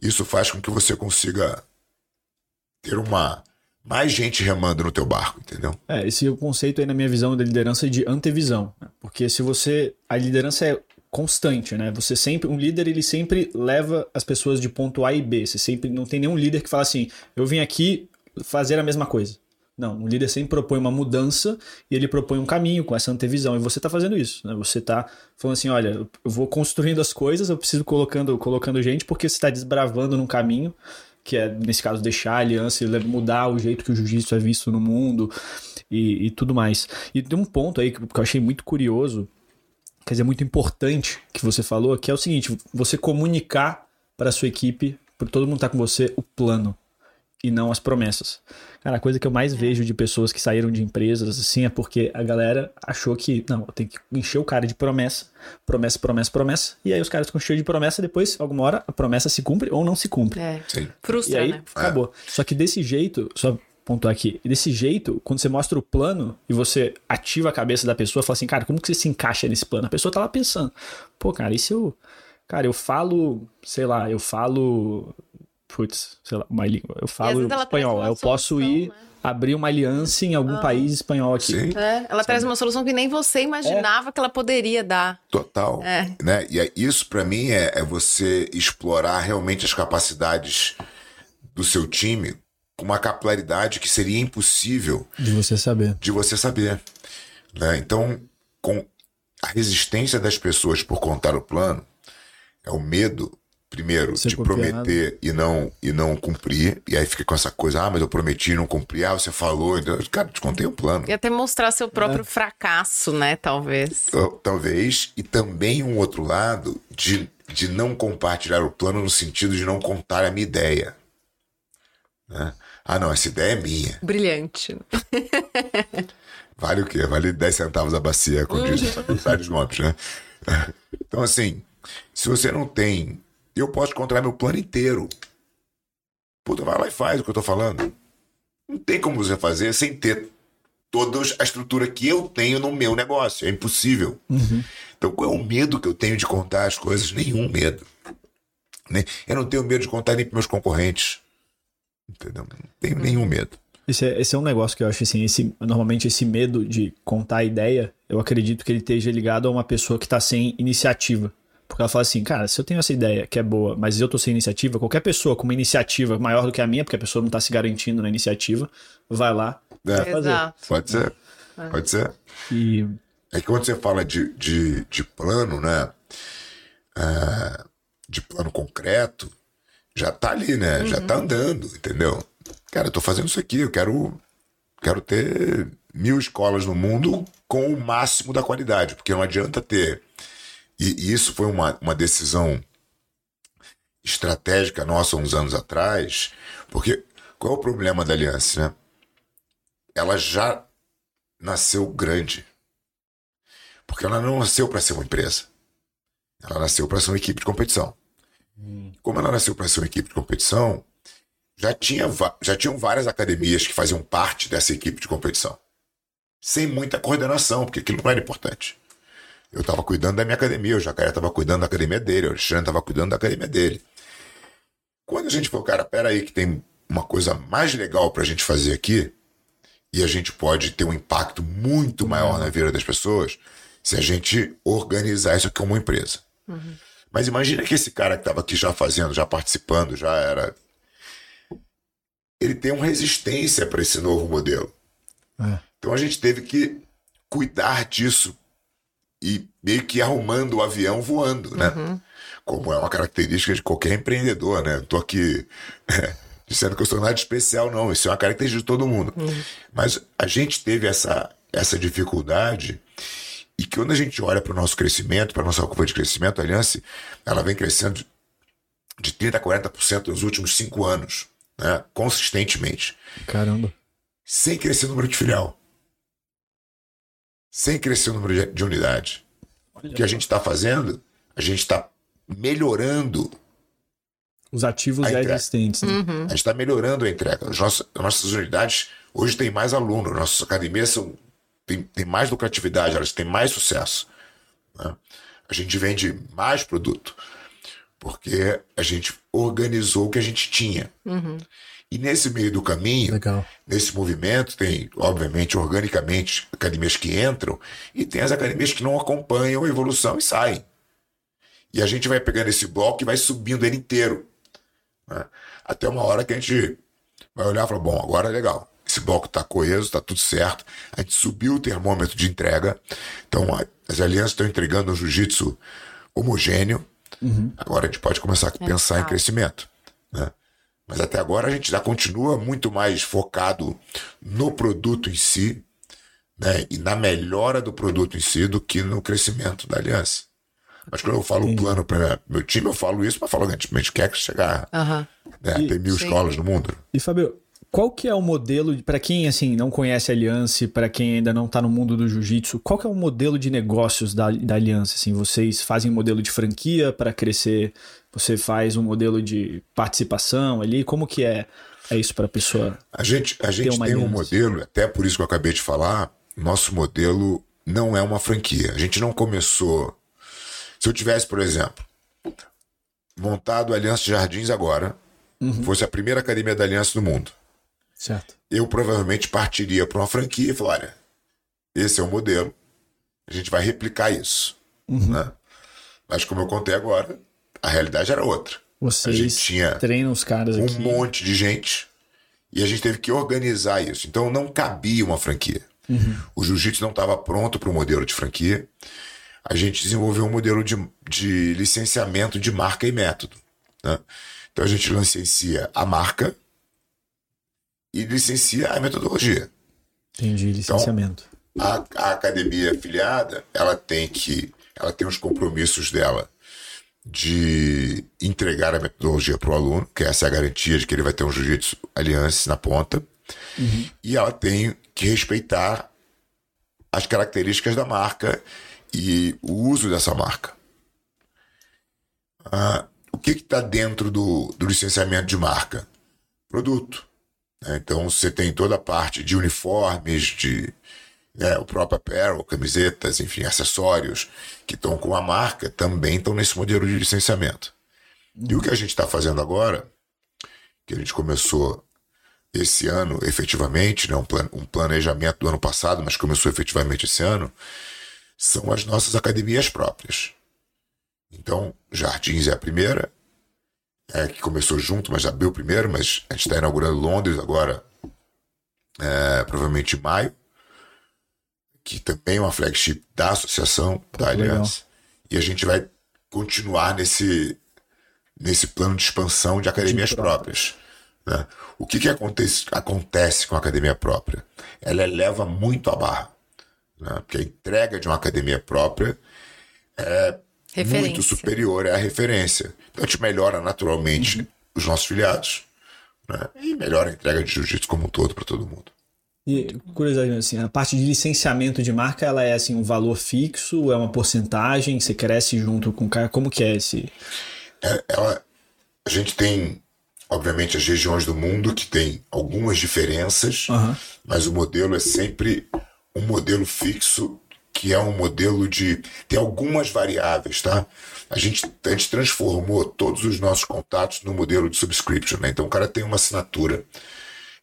isso faz com que você consiga ter uma mais gente remando no teu barco, entendeu? É, esse é o conceito aí na minha visão da liderança de antevisão, né? porque se você a liderança é constante, né? Você sempre um líder ele sempre leva as pessoas de ponto A e B. Você sempre não tem nenhum líder que fala assim: "Eu vim aqui fazer a mesma coisa". Não, o líder sempre propõe uma mudança e ele propõe um caminho com essa antevisão. E você está fazendo isso, né? Você está falando assim, olha, eu vou construindo as coisas, eu preciso colocando, colocando gente porque você está desbravando num caminho que é, nesse caso, deixar a aliança e mudar o jeito que o jiu-jitsu é visto no mundo e, e, tudo mais. E tem um ponto aí que eu achei muito curioso, quer dizer, muito importante que você falou, que é o seguinte, você comunicar para sua equipe, para todo mundo estar tá com você, o plano e não as promessas. Cara, a coisa que eu mais vejo de pessoas que saíram de empresas assim é porque a galera achou que, não, eu tenho que encher o cara de promessa, promessa, promessa, promessa, e aí os caras ficam cheios de promessa, depois, alguma hora, a promessa se cumpre ou não se cumpre. É. Sim. Frustra, e aí, né? acabou. É. Só que desse jeito, só pontuar aqui, desse jeito, quando você mostra o plano e você ativa a cabeça da pessoa, fala assim, cara, como que você se encaixa nesse plano? A pessoa tá lá pensando, pô, cara, e se eu. Cara, eu falo, sei lá, eu falo putz, sei lá, uma língua. Eu falo espanhol. Eu posso ir né? abrir uma aliança em algum ah. país espanhol aqui. Sim. É, ela Sabe? traz uma solução que nem você imaginava é. que ela poderia dar. Total. É. Né? E isso, para mim, é, é você explorar realmente as capacidades do seu time com uma capilaridade que seria impossível de você saber. De você saber. Né? Então, com a resistência das pessoas por contar o plano, é o medo primeiro, Ser de prometer e não, e não cumprir, e aí fica com essa coisa, ah, mas eu prometi e não cumpri, ah, você falou, então, cara, te contei um plano. E até mostrar seu próprio é. fracasso, né, talvez. Talvez, e também um outro lado de, de não compartilhar o plano no sentido de não contar a minha ideia. Né? Ah, não, essa ideia é minha. Brilhante. [LAUGHS] vale o quê? Vale 10 centavos a bacia, com diz vários nomes, né? [LAUGHS] Então, assim, se você não tem eu posso controlar meu plano inteiro. Puta, vai lá e faz o que eu tô falando. Não tem como você fazer sem ter toda a estrutura que eu tenho no meu negócio. É impossível. Uhum. Então, qual é o medo que eu tenho de contar as coisas? Nenhum medo. Eu não tenho medo de contar nem para meus concorrentes. Entendeu? Não tenho nenhum medo. Esse é, esse é um negócio que eu acho assim, esse, normalmente esse medo de contar a ideia, eu acredito que ele esteja ligado a uma pessoa que está sem iniciativa. Porque ela fala assim, cara, se eu tenho essa ideia que é boa, mas eu tô sem iniciativa, qualquer pessoa com uma iniciativa maior do que a minha, porque a pessoa não tá se garantindo na iniciativa, vai lá é. vai fazer. Pode ser. É. Pode ser. E... É que quando você fala de, de, de plano, né? É, de plano concreto, já tá ali, né? Uhum. Já tá uhum. andando, entendeu? Cara, eu tô fazendo isso aqui, eu quero, quero ter mil escolas no mundo com o máximo da qualidade, porque não adianta ter e, e isso foi uma, uma decisão estratégica nossa uns anos atrás, porque qual é o problema da aliança, né? Ela já nasceu grande. Porque ela não nasceu para ser uma empresa. Ela nasceu para ser uma equipe de competição. Hum. Como ela nasceu para ser uma equipe de competição, já, tinha, já tinham várias academias que faziam parte dessa equipe de competição. Sem muita coordenação, porque aquilo não era importante. Eu estava cuidando da minha academia, o Jacaré estava cuidando da academia dele, o Alexandre estava cuidando da academia dele. Quando a gente falou, cara, pera aí que tem uma coisa mais legal para a gente fazer aqui, e a gente pode ter um impacto muito maior na vida das pessoas se a gente organizar isso como uma empresa. Uhum. Mas imagina que esse cara que estava aqui já fazendo, já participando, já era. Ele tem uma resistência para esse novo modelo. É. Então a gente teve que cuidar disso e meio que arrumando o avião voando, né? Uhum. Como é uma característica de qualquer empreendedor, né? Não tô aqui [LAUGHS] é, dizendo que eu sou nada especial, não. Isso é uma característica de todo mundo. Uhum. Mas a gente teve essa, essa dificuldade e que quando a gente olha para o nosso crescimento, para a nossa curva de crescimento, a Aliança, ela vem crescendo de 30% a 40% nos últimos cinco anos, né? Consistentemente. Caramba. Sem crescer o número de filial sem crescer o número de unidades. O que a gente está fazendo, a gente está melhorando os ativos já existentes. Né? Uhum. A gente está melhorando a entrega. As nossas, as nossas, unidades hoje têm mais alunos, nossas academias são, têm, têm mais lucratividade, elas têm mais sucesso. Né? A gente vende mais produto porque a gente organizou o que a gente tinha. Uhum. E nesse meio do caminho, Legal. nesse movimento, tem, obviamente, organicamente, academias que entram e tem as academias que não acompanham a evolução e saem. E a gente vai pegando esse bloco e vai subindo ele inteiro. Né? Até uma hora que a gente vai olhar e falar: bom, agora é legal. esse bloco está coeso, está tudo certo. A gente subiu o termômetro de entrega. Então, as alianças estão entregando um jiu-jitsu homogêneo. Uhum. Agora a gente pode começar a é, pensar em crescimento. Né? Mas até agora a gente já continua muito mais focado no produto em si né? e na melhora do produto em si do que no crescimento da aliança. Mas quando eu falo Entendi. plano para meu time, eu falo isso para falar que a gente quer chegar uhum. né, a ter mil sim. escolas no mundo. E Fabio, qual que é o modelo, para quem assim não conhece a Aliança, para quem ainda não está no mundo do jiu-jitsu, qual que é o modelo de negócios da, da Aliança? Assim, vocês fazem modelo de franquia para crescer? Você faz um modelo de participação ali? Como que é, é isso para a pessoa? A gente, a gente tem aliança? um modelo, até por isso que eu acabei de falar, nosso modelo não é uma franquia. A gente não começou se eu tivesse, por exemplo, montado a Aliança Jardins agora, uhum. fosse a primeira academia da Aliança do mundo, certo. eu provavelmente partiria para uma franquia e falaria: olha, esse é o modelo, a gente vai replicar isso. Uhum. Né? Mas como eu contei agora, a realidade era outra. Vocês a gente tinha treinam os caras um aqui. monte de gente e a gente teve que organizar isso. Então não cabia uma franquia. Uhum. O jiu-jitsu não estava pronto para o modelo de franquia a gente desenvolveu um modelo de, de licenciamento de marca e método. Né? Então a gente licencia a marca e licencia a metodologia. Entendi, licenciamento. Então, a, a academia afiliada, ela tem que, ela tem os compromissos dela de entregar a metodologia para o aluno, que essa é a garantia de que ele vai ter um jiu-jitsu aliança na ponta, uhum. e ela tem que respeitar as características da marca e o uso dessa marca. Ah, o que está dentro do, do licenciamento de marca? Produto. Né? Então você tem toda a parte de uniformes, de né, o próprio apparel, camisetas, enfim, acessórios que estão com a marca também estão nesse modelo de licenciamento. E o que a gente está fazendo agora, que a gente começou esse ano efetivamente, né, um, plan um planejamento do ano passado, mas começou efetivamente esse ano, são as nossas academias próprias. Então, Jardins é a primeira, é, que começou junto, mas abriu primeiro, mas a gente está inaugurando Londres agora, é, provavelmente em maio, que também é uma flagship da associação, da Aliança. E a gente vai continuar nesse, nesse plano de expansão de academias de próprias. Né? O que, que acontece, acontece com a academia própria? Ela eleva muito a barra né? porque a entrega de uma academia própria é muito superior à referência. Então a gente melhora naturalmente uhum. os nossos filiados né? e melhora a entrega de jiu-jitsu como um todo para todo mundo. E curiosidade, assim, a parte de licenciamento de marca, ela é assim um valor fixo, é uma porcentagem, você cresce junto com o cara, como que é esse? É, ela, a gente tem, obviamente, as regiões do mundo que tem algumas diferenças, uhum. mas o modelo é sempre um modelo fixo que é um modelo de. tem algumas variáveis, tá? A gente, a gente transformou todos os nossos contatos no modelo de subscription, né? Então o cara tem uma assinatura.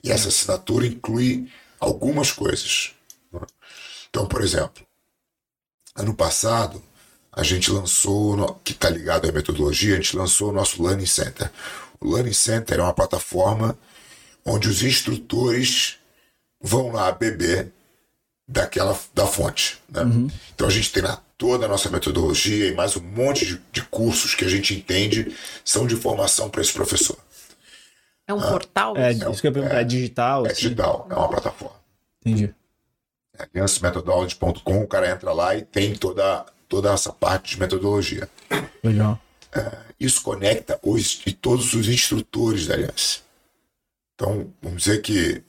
E essa assinatura inclui algumas coisas. Né? Então, por exemplo, ano passado, a gente lançou, que está ligado à metodologia, a gente lançou o nosso Learning Center. O Learning Center é uma plataforma onde os instrutores vão lá beber daquela da fonte. Né? Uhum. Então a gente tem lá toda a nossa metodologia e mais um monte de, de cursos que a gente entende são de formação para esse professor. É um ah, portal? É, isso que eu ia perguntar, é, é digital? É assim? digital, é uma plataforma. Entendi. É aliancemethodology.com, o cara entra lá e tem toda, toda essa parte de metodologia. Legal. É, isso conecta os, e todos os instrutores da Aliança. Então, vamos dizer que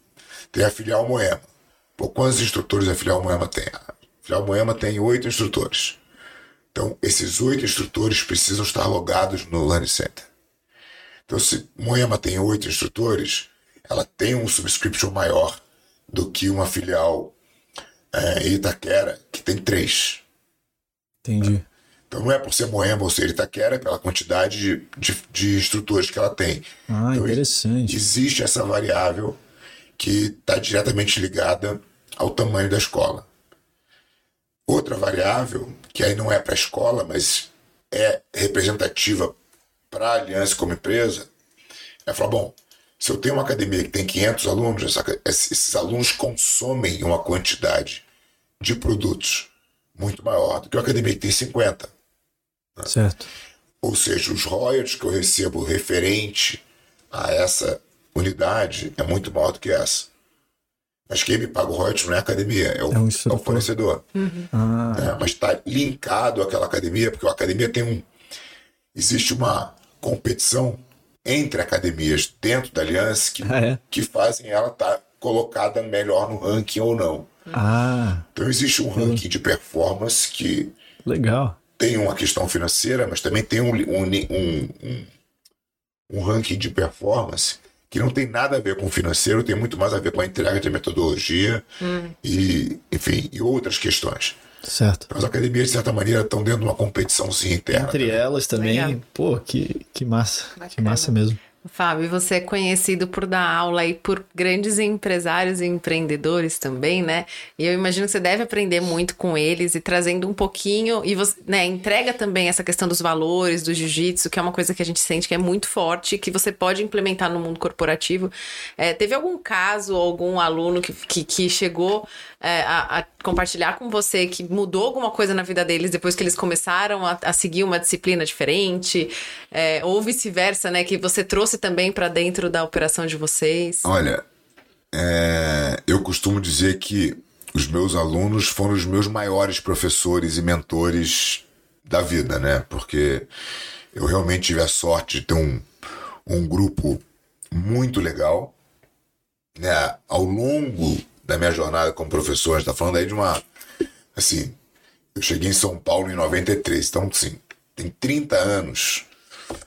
tem a filial Moema. Pô, quantos instrutores a filial Moema tem? A filial Moema tem oito instrutores. Então, esses oito instrutores precisam estar logados no Learning Center. Então, se Moema tem oito instrutores, ela tem um subscription maior do que uma filial é, Itaquera, que tem três. Entendi. Então não é por ser Moema ou ser Itaquera, é pela quantidade de, de, de instrutores que ela tem. Ah, então, interessante. Existe essa variável que está diretamente ligada ao tamanho da escola. Outra variável, que aí não é para a escola, mas é representativa para a Aliança como empresa, é falar: bom, Se eu tenho uma academia que tem 500 alunos, esses alunos consomem uma quantidade de produtos muito maior do que uma academia que tem 50. Né? Certo. Ou seja, os royalties que eu recebo referente a essa unidade é muito maior do que essa. Mas quem me paga o royalties não é a academia, é o, é, um é o fornecedor. Uhum. Ah. É, mas está linkado àquela academia, porque a academia tem um. Existe uma competição entre academias dentro da aliança que, ah, é? que fazem ela estar tá colocada melhor no ranking ou não. Ah. Então existe um ranking de performance que. Legal. Tem uma questão financeira, mas também tem um, um, um, um ranking de performance que não tem nada a ver com o financeiro, tem muito mais a ver com a entrega de metodologia hum. e, enfim, e outras questões. Certo. As academias, de certa maneira, estão dentro de uma competiçãozinha interna. Entre também. elas também, Legal. pô, que, que massa. Bacana. Que massa mesmo. Fábio, você é conhecido por dar aula e por grandes empresários e empreendedores também, né? E eu imagino que você deve aprender muito com eles e trazendo um pouquinho e você, né, entrega também essa questão dos valores do jiu-jitsu, que é uma coisa que a gente sente que é muito forte, que você pode implementar no mundo corporativo. É, teve algum caso, algum aluno que, que, que chegou é, a, a, compartilhar com você que mudou alguma coisa na vida deles depois que eles começaram a, a seguir uma disciplina diferente, é, ou vice-versa, né? Que você trouxe também para dentro da operação de vocês? Olha, é, eu costumo dizer que os meus alunos foram os meus maiores professores e mentores da vida, né? Porque eu realmente tive a sorte de ter um, um grupo muito legal. Né? Ao longo da minha jornada como professor. A gente tá falando aí de uma. Assim, eu cheguei em São Paulo em 93, então, assim, tem 30 anos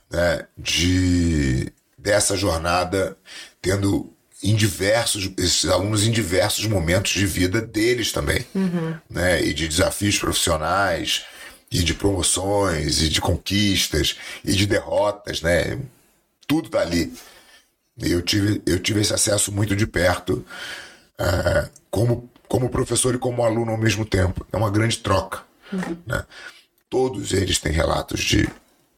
né, de dessa jornada, tendo em diversos, esses alunos em diversos momentos de vida deles também, uhum. né, e de desafios profissionais, e de promoções, e de conquistas, e de derrotas, né, tudo tá ali. Eu tive, eu tive esse acesso muito de perto é, como, como professor e como aluno ao mesmo tempo. É uma grande troca. Uhum. Né? Todos eles têm relatos de,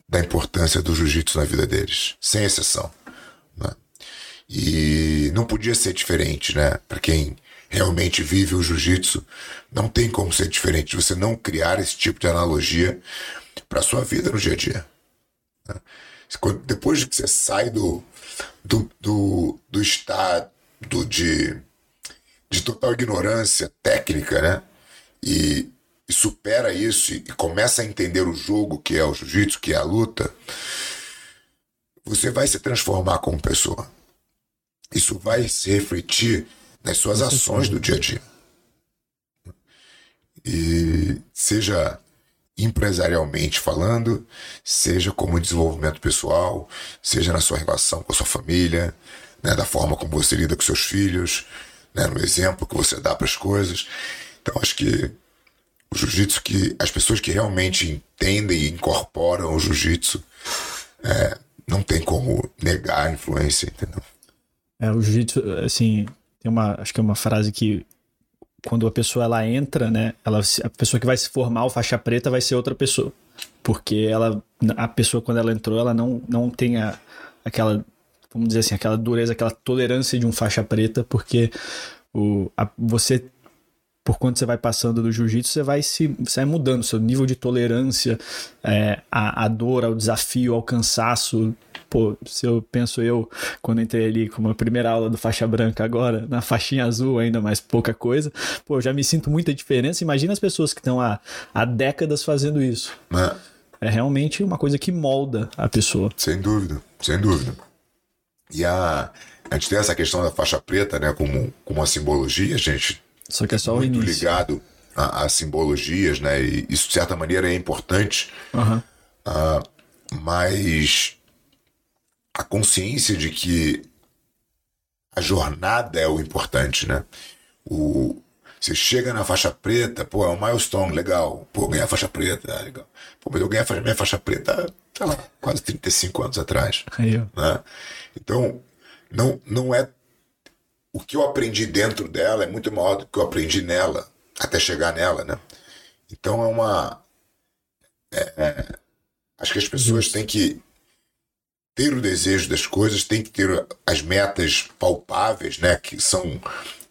da importância do jiu-jitsu na vida deles, sem exceção. Né? E não podia ser diferente, né? Para quem realmente vive o jiu-jitsu, não tem como ser diferente. Você não criar esse tipo de analogia para sua vida no dia a dia. Né? Depois que você sai do, do, do, do estado de de total ignorância técnica, né? E, e supera isso e, e, começa a entender o jogo que é o jiu-jitsu, que é a luta, você vai se transformar como pessoa. Isso vai se refletir nas suas ações do dia a dia. E seja empresarialmente falando, seja como desenvolvimento pessoal, seja na sua relação com a sua família, né, da forma como você lida com seus filhos, né, no exemplo que você dá para as coisas. Então acho que o jiu-jitsu que as pessoas que realmente entendem e incorporam o jiu-jitsu é, não tem como negar a influência, entendeu? É, o jiu-jitsu, assim, tem uma, acho que é uma frase que quando a pessoa ela entra, né, ela, a pessoa que vai se formar o faixa preta vai ser outra pessoa, porque ela, a pessoa quando ela entrou, ela não, não tem a, aquela vamos dizer assim, aquela dureza, aquela tolerância de um faixa preta, porque o, a, você, por quanto você vai passando do jiu-jitsu, você vai se você vai mudando seu nível de tolerância é, à, à dor, ao desafio, ao cansaço. Pô, se eu penso eu, quando entrei ali como a primeira aula do faixa branca agora, na faixinha azul ainda mais pouca coisa, pô, eu já me sinto muita diferença. Imagina as pessoas que estão há, há décadas fazendo isso. É. é realmente uma coisa que molda a pessoa. Sem dúvida, sem dúvida. E a, a gente tem essa questão da faixa preta, né, como, como uma simbologia, gente. Só que é só muito o início. ligado a, a, simbologias, né? E isso, de certa maneira, é importante. Uhum. Uh, mas a consciência de que a jornada é o importante, né? O, você chega na faixa preta, pô, é um milestone, legal. Pô, ganhar faixa preta, legal. Pô, mas eu ganhei a minha faixa preta, sei lá, quase 35 anos atrás. Né? Então, não, não é. O que eu aprendi dentro dela é muito maior do que eu aprendi nela, até chegar nela, né? Então é uma. É, é, acho que as pessoas têm que ter o desejo das coisas, tem que ter as metas palpáveis, né? Que são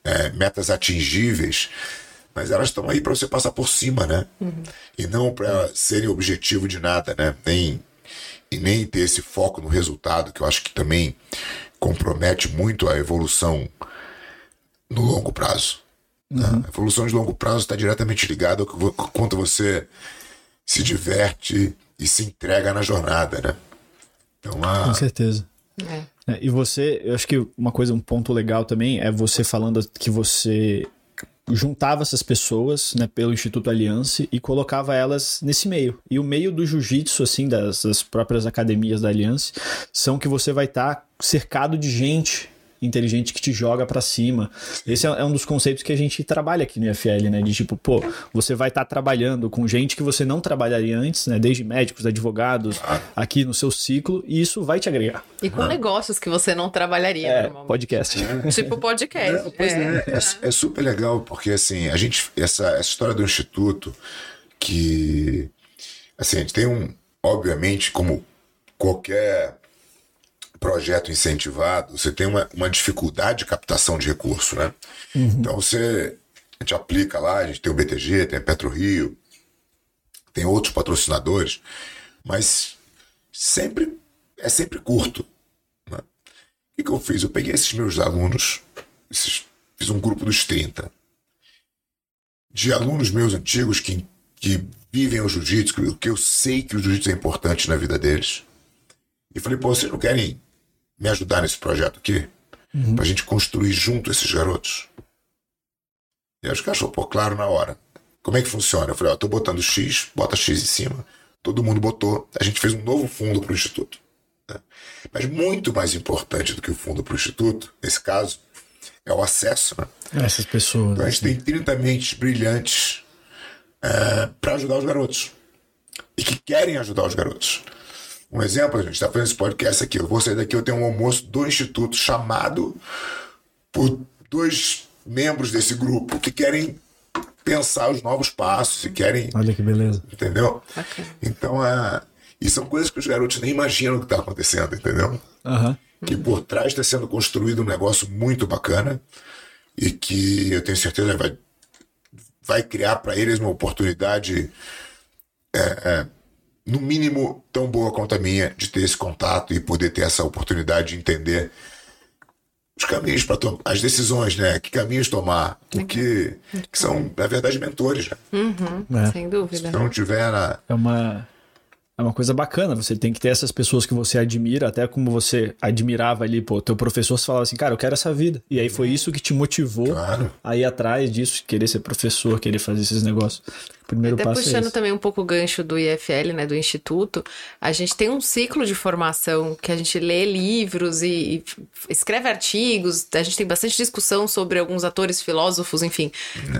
é, metas atingíveis, mas elas estão aí para você passar por cima, né? Uhum. E não para serem objetivo de nada, né? Nem, e nem ter esse foco no resultado, que eu acho que também compromete muito a evolução no longo prazo. Né? Uhum. A evolução de longo prazo está diretamente ligada ao quanto você se diverte e se entrega na jornada, né? Então, a... Com certeza. É. É, e você, eu acho que uma coisa, um ponto legal também é você falando que você juntava essas pessoas né, pelo Instituto Aliança e colocava elas nesse meio. E o meio do jiu-jitsu, assim, das, das, próprias academias da Aliança, são que você vai estar tá cercado de gente inteligente que te joga para cima. Esse é, é, um dos conceitos que a gente trabalha aqui no IFL, né? De tipo, pô, você vai estar tá trabalhando com gente que você não trabalharia antes, né? Desde médicos, advogados, aqui no seu ciclo, e isso vai te agregar. E com ah. negócios que você não trabalharia é, podcast. Tipo podcast. É, é, é, é, super legal, porque assim, a gente, essa, essa história do Instituto, que assim, a gente tem um, obviamente, como qualquer projeto incentivado, você tem uma, uma dificuldade de captação de recurso, né? Uhum. Então você a gente aplica lá, a gente tem o BTG, tem a PetroRio, tem outros patrocinadores, mas sempre é sempre curto. Né? O que, que eu fiz? Eu peguei esses meus alunos, esses, fiz um grupo dos 30, de alunos meus antigos que, que vivem o jiu-jitsu, que eu sei que o jiu-jitsu é importante na vida deles. E falei, pô, vocês não querem me ajudar nesse projeto aqui? Uhum. Pra gente construir junto esses garotos? E aí os caras falaram, pô, claro, na hora. Como é que funciona? Eu falei, ó, tô botando X, bota X em cima. Todo mundo botou. A gente fez um novo fundo pro Instituto. Né? Mas muito mais importante do que o fundo pro Instituto, nesse caso, é o acesso. Né? Essas pessoas. Então a gente tem 30 mentes brilhantes é, para ajudar os garotos. E que querem ajudar os garotos. Um exemplo, a gente está fazendo esse podcast aqui. Eu vou sair daqui, eu tenho um almoço do Instituto chamado por dois membros desse grupo que querem pensar os novos passos e querem. Olha que beleza. Entendeu? Okay. Então, é, e são coisas que os garotos nem imaginam que está acontecendo, entendeu? Uhum. Que por trás está sendo construído um negócio muito bacana e que eu tenho certeza vai, vai criar para eles uma oportunidade. É, é, no mínimo tão boa quanto a minha, de ter esse contato e poder ter essa oportunidade de entender os caminhos para tomar, as decisões, né? Que caminhos tomar, porque que são, na verdade, mentores, né? Uhum, é. Sem dúvida. Se não tiver na... É uma é uma coisa bacana, você tem que ter essas pessoas que você admira, até como você admirava ali, pô, teu professor falava assim, cara, eu quero essa vida. E aí foi isso que te motivou claro. a ir atrás disso, querer ser professor, querer fazer esses negócios. Primeiro até passo é puxando é também um pouco o gancho do IFL, né, do Instituto, a gente tem um ciclo de formação que a gente lê livros e, e escreve artigos, a gente tem bastante discussão sobre alguns atores, filósofos, enfim,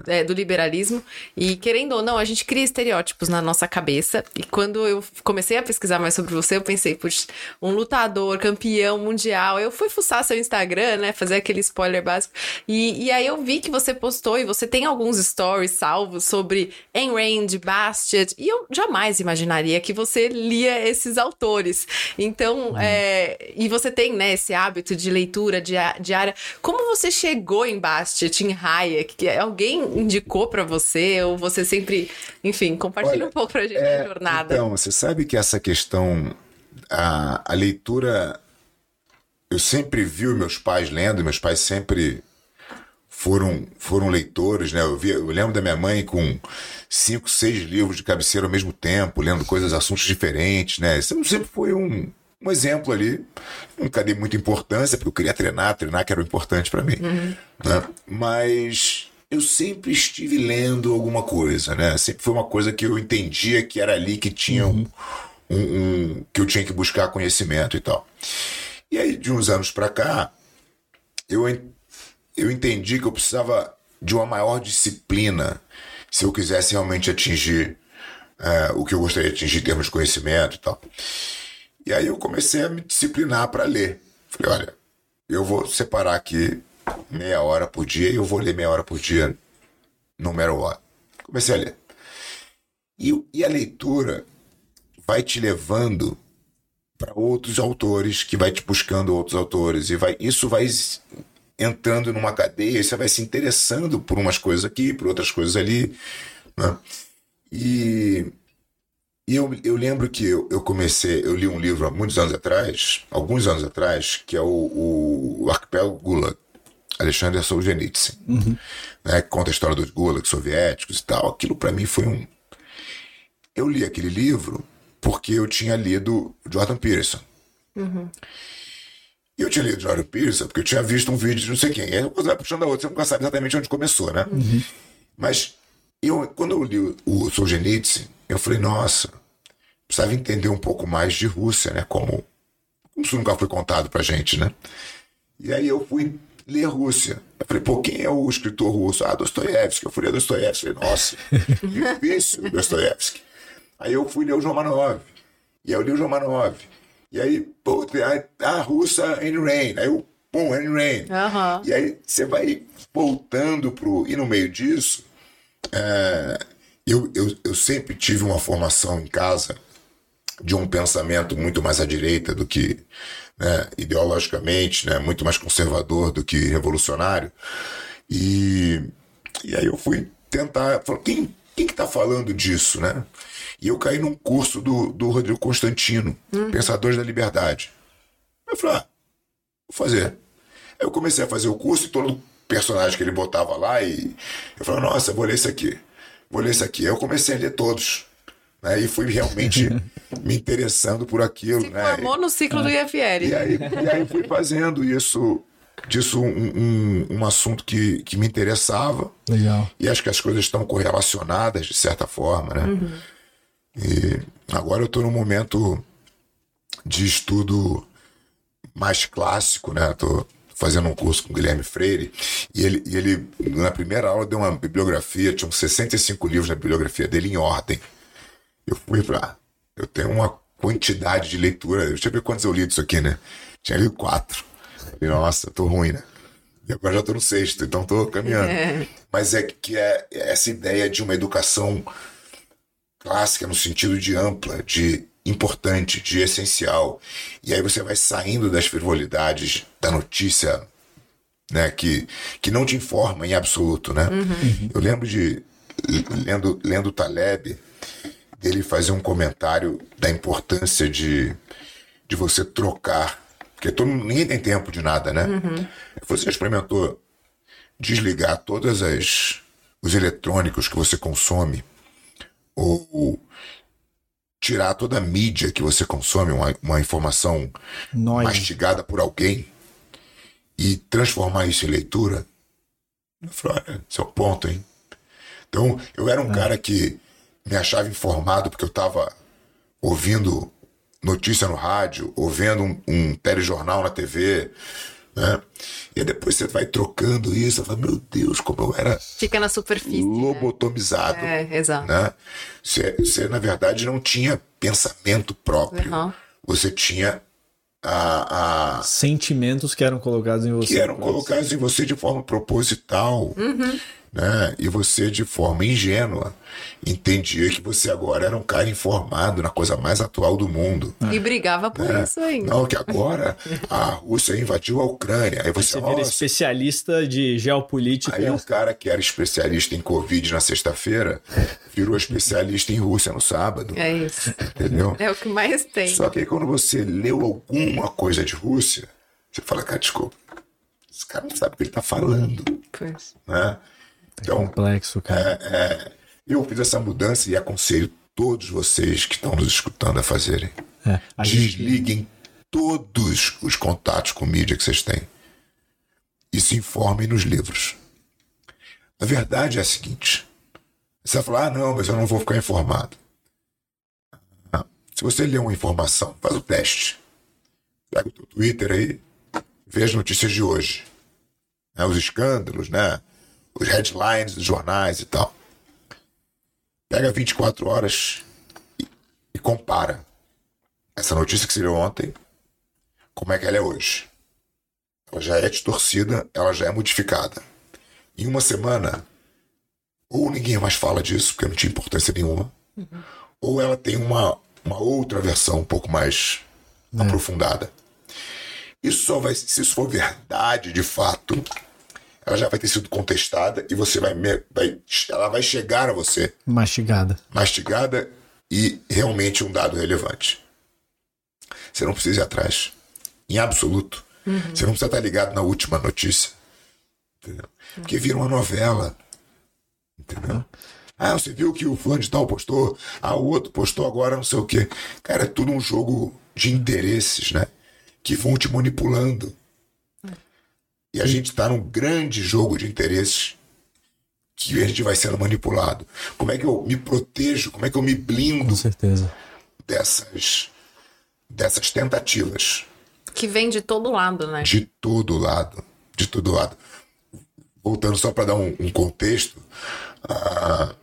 é, do liberalismo. E querendo ou não, a gente cria estereótipos na nossa cabeça. E quando eu comecei a pesquisar mais sobre você, eu pensei, puxa, um lutador, campeão mundial. Eu fui fuçar seu Instagram, né? Fazer aquele spoiler básico. E, e aí eu vi que você postou e você tem alguns stories salvos sobre Ayn Rand, Bastiat. E eu jamais imaginaria que você lia esses autores. Então, hum. é, e você tem, né, esse hábito de leitura diária. Como você chegou em Bastiat, em Hayek? Que alguém indicou para você? Ou você sempre, enfim, compartilha Olha, um pouco pra gente é, a jornada. Então, você sabe sabe que essa questão, a, a leitura, eu sempre vi meus pais lendo, meus pais sempre foram, foram leitores, né? Eu, vi, eu lembro da minha mãe com cinco, seis livros de cabeceira ao mesmo tempo, lendo coisas, assuntos diferentes, né? Isso sempre foi um, um exemplo ali. Nunca dei muita importância, porque eu queria treinar, treinar que era o importante para mim. Uhum. Né? Mas eu sempre estive lendo alguma coisa, né? Sempre foi uma coisa que eu entendia que era ali que tinha um, um, um que eu tinha que buscar conhecimento e tal. E aí, de uns anos para cá, eu, eu entendi que eu precisava de uma maior disciplina se eu quisesse realmente atingir é, o que eu gostaria de atingir em termos de conhecimento e tal. E aí eu comecei a me disciplinar para ler. Falei, olha, eu vou separar aqui meia hora por dia e eu vou ler meia hora por dia no matter Comecei a ler. E, e a leitura vai te levando para outros autores, que vai te buscando outros autores, e vai isso vai entrando numa cadeia, você vai se interessando por umas coisas aqui, por outras coisas ali. Né? E, e eu, eu lembro que eu, eu, comecei, eu li um livro há muitos anos atrás, alguns anos atrás, que é o, o, o Arquipélago Gulag, Alexander Solzhenitsyn, uhum. né, que conta a história dos Gulags soviéticos e tal. Aquilo para mim foi um. Eu li aquele livro porque eu tinha lido Jordan Peterson. Uhum. E eu tinha lido Jordan Peterson porque eu tinha visto um vídeo de não sei quem. E aí uma coisa vai puxando a outra, você nunca sabe exatamente onde começou, né? Uhum. Mas eu, quando eu li o Solzhenitsyn, eu falei, nossa, precisava entender um pouco mais de Rússia, né? Como, como isso nunca foi contado pra gente, né? E aí eu fui ler Rússia. Eu falei, pô, quem é o escritor russo? Ah, Dostoiévski. Eu fui ler Dostoiévski. Falei, nossa, [LAUGHS] difícil Dostoiévski. Aí eu fui ler o Jomanov. E aí eu li o Jomanov. E aí, pô, a, a russa Anne Rain. Aí eu, pum, Anne Rain. Uhum. E aí você vai voltando pro. E no meio disso, é, eu, eu, eu sempre tive uma formação em casa de um pensamento muito mais à direita do que né, ideologicamente, né, muito mais conservador do que revolucionário. E, e aí eu fui tentar, quem, quem que tá falando disso, né? E eu caí num curso do, do Rodrigo Constantino, uhum. Pensadores da Liberdade. Eu falei, ah, vou fazer. Aí eu comecei a fazer o curso e todo personagem que ele botava lá e eu falei, nossa, vou ler isso aqui, vou ler isso aqui. Aí eu comecei a ler todos. Né, e fui realmente [LAUGHS] me interessando por aquilo. Se né? formou no ciclo do IFL. E aí, e aí fui fazendo isso, disso um, um, um, assunto que, que me interessava. Legal. E acho que as coisas estão correlacionadas, de certa forma, né? Uhum. E agora eu estou num momento de estudo mais clássico, né? Tô fazendo um curso com o Guilherme Freire e ele, e ele na primeira aula deu uma bibliografia, tinham 65 livros na bibliografia dele em ordem. Eu fui para eu tenho uma quantidade de leitura, deixa eu ver quantos eu li disso aqui, né? Tinha lido quatro. Falei, nossa, tô ruim, né? E agora já tô no sexto, então tô caminhando. É. Mas é que é essa ideia de uma educação clássica no sentido de ampla, de importante, de essencial. E aí você vai saindo das frivolidades da notícia, né, que, que não te informa em absoluto, né? Uhum. Eu lembro de lendo lendo Taleb, dele fazer um comentário da importância de de você trocar, porque todo, ninguém tem tempo de nada, né? Uhum. Você experimentou desligar todas as os eletrônicos que você consome ou tirar toda a mídia que você consome, uma, uma informação Nós. mastigada por alguém, e transformar isso em leitura, eu falei, olha, esse é o ponto, hein? Então, eu era um é. cara que me achava informado porque eu estava ouvindo notícia no rádio, ouvindo um, um telejornal na TV, né? E depois você vai trocando isso, fala, meu Deus, como eu era. Fica na superfície. Né? Lobotomizado. Né? É, exato. Né? Você, você, na verdade, não tinha pensamento próprio. Uhum. Você tinha a, a, Sentimentos que eram colocados em você. Que eram colocados em você de forma proposital. Uhum né? E você, de forma ingênua, entendia que você agora era um cara informado na coisa mais atual do mundo. E brigava por né? isso ainda. Não, que agora a Rússia invadiu a Ucrânia. Aí você, você vira especialista de geopolítica. Aí o cara que era especialista em Covid na sexta-feira virou especialista em Rússia no sábado. É isso. Entendeu? É o que mais tem. Só que aí quando você leu alguma coisa de Rússia, você fala, cara, desculpa. Esse cara não sabe o que ele está falando. Pois. Né? Então, é complexo, cara. É, é, eu fiz essa mudança e aconselho todos vocês que estão nos escutando a fazerem. É, a Desliguem gente... todos os contatos com mídia que vocês têm e se informem nos livros. A verdade é a seguinte: você vai falar, ah, não, mas eu não vou ficar informado. Se você ler uma informação, faz o teste. Pega o teu Twitter aí, vê as notícias de hoje. Né, os escândalos, né? Os headlines dos jornais e tal. Pega 24 horas e, e compara essa notícia que se deu ontem, como é que ela é hoje. Ela já é distorcida, ela já é modificada. Em uma semana, ou ninguém mais fala disso, porque não tinha importância nenhuma, uhum. ou ela tem uma, uma outra versão um pouco mais é. aprofundada. Isso só vai, se isso for verdade de fato, ela já vai ter sido contestada e você vai, vai ela vai chegar a você mastigada, mastigada e realmente um dado relevante. Você não precisa ir atrás, em absoluto. Uhum. Você não precisa estar ligado na última notícia, entendeu? Porque vira uma novela, entendeu? Uhum. Ah, você viu que o fulano de tal postou, ah, o outro postou agora não sei o quê. Cara, é tudo um jogo de interesses, né? Que vão te manipulando. E a gente está num grande jogo de interesses que a gente vai sendo manipulado. Como é que eu me protejo? Como é que eu me blindo? Com certeza. Dessas, dessas tentativas. Que vem de todo lado, né? De todo lado. De todo lado. Voltando só para dar um, um contexto, uh,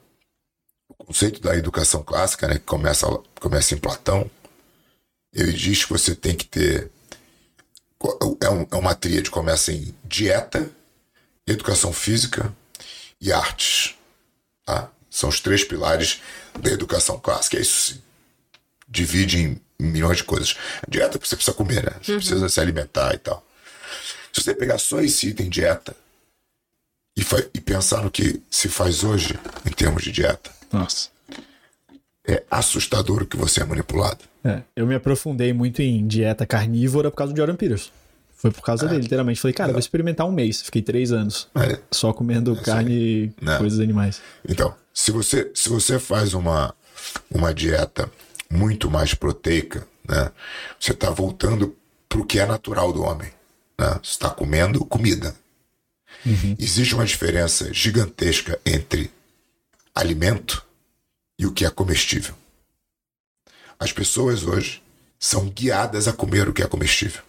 o conceito da educação clássica, né, que começa, começa em Platão, ele diz que você tem que ter. É, um, é uma tríade, começa em dieta, educação física e artes. Tá? São os três pilares da educação clássica. Isso se divide em milhões de coisas. A dieta você precisa comer, né? Você uhum. precisa se alimentar e tal. Se você pegar só esse item dieta e, e pensar no que se faz hoje em termos de dieta, nossa. É assustador o que você é manipulado. É, eu me aprofundei muito em dieta carnívora por causa do Jordan Peters. Foi por causa é. dele, literalmente. Falei, cara, é. vou experimentar um mês. Fiquei três anos é. só comendo é carne e né? coisas animais. Então, se você, se você faz uma, uma dieta muito mais proteica, né? Você está voltando para o que é natural do homem. Né? Você está comendo comida. Uhum. Existe uma diferença gigantesca entre alimento e o que é comestível. As pessoas hoje são guiadas a comer o que é comestível.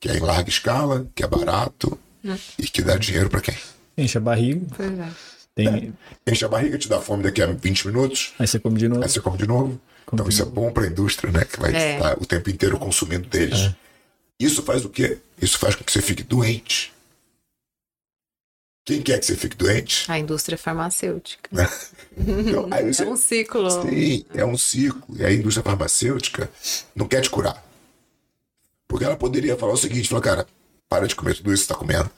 Que é em larga escala, que é barato hum. e que dá dinheiro para quem? Enche a barriga. É. Tem... É, enche a barriga, te dá fome daqui a 20 minutos. Aí você come de novo. Aí você come de novo. Come então de isso é novo. é bom para a indústria, né? Que vai é. estar o tempo inteiro consumindo deles. É. Isso faz o quê? Isso faz com que você fique doente. Quem quer que você fique doente? A indústria farmacêutica. então, [LAUGHS] você, é um ciclo. Sim, é um ciclo. E a indústria farmacêutica não quer te curar. Porque ela poderia falar o seguinte: falar, cara, para de comer tudo isso que você está comendo.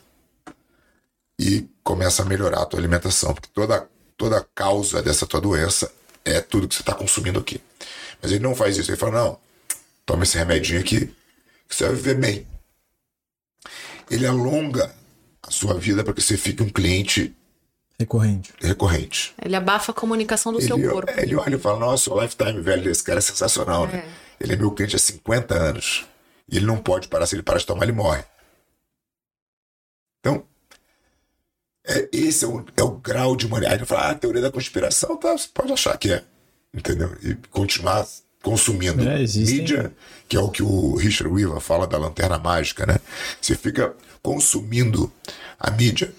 E começa a melhorar a tua alimentação. Porque toda, toda causa dessa tua doença é tudo que você está consumindo aqui. Mas ele não faz isso. Ele fala: não, toma esse remedinho aqui, que você vai viver bem. Ele alonga a sua vida para que você fique um cliente recorrente. recorrente. Ele abafa a comunicação do ele, seu corpo. Ele olha e fala: Nossa, o lifetime velho desse cara é sensacional, né? é. né? Ele é meu cliente há 50 anos. E ele não pode parar. Se ele parar de tomar, ele morre. Então, é, esse é o, é o grau de humanidade. Ele fala: Ah, a teoria da conspiração, tá, você pode achar que é. Entendeu? E continuar consumindo é, mídia, que é o que o Richard Weaver fala da lanterna mágica, né? Você fica consumindo a mídia.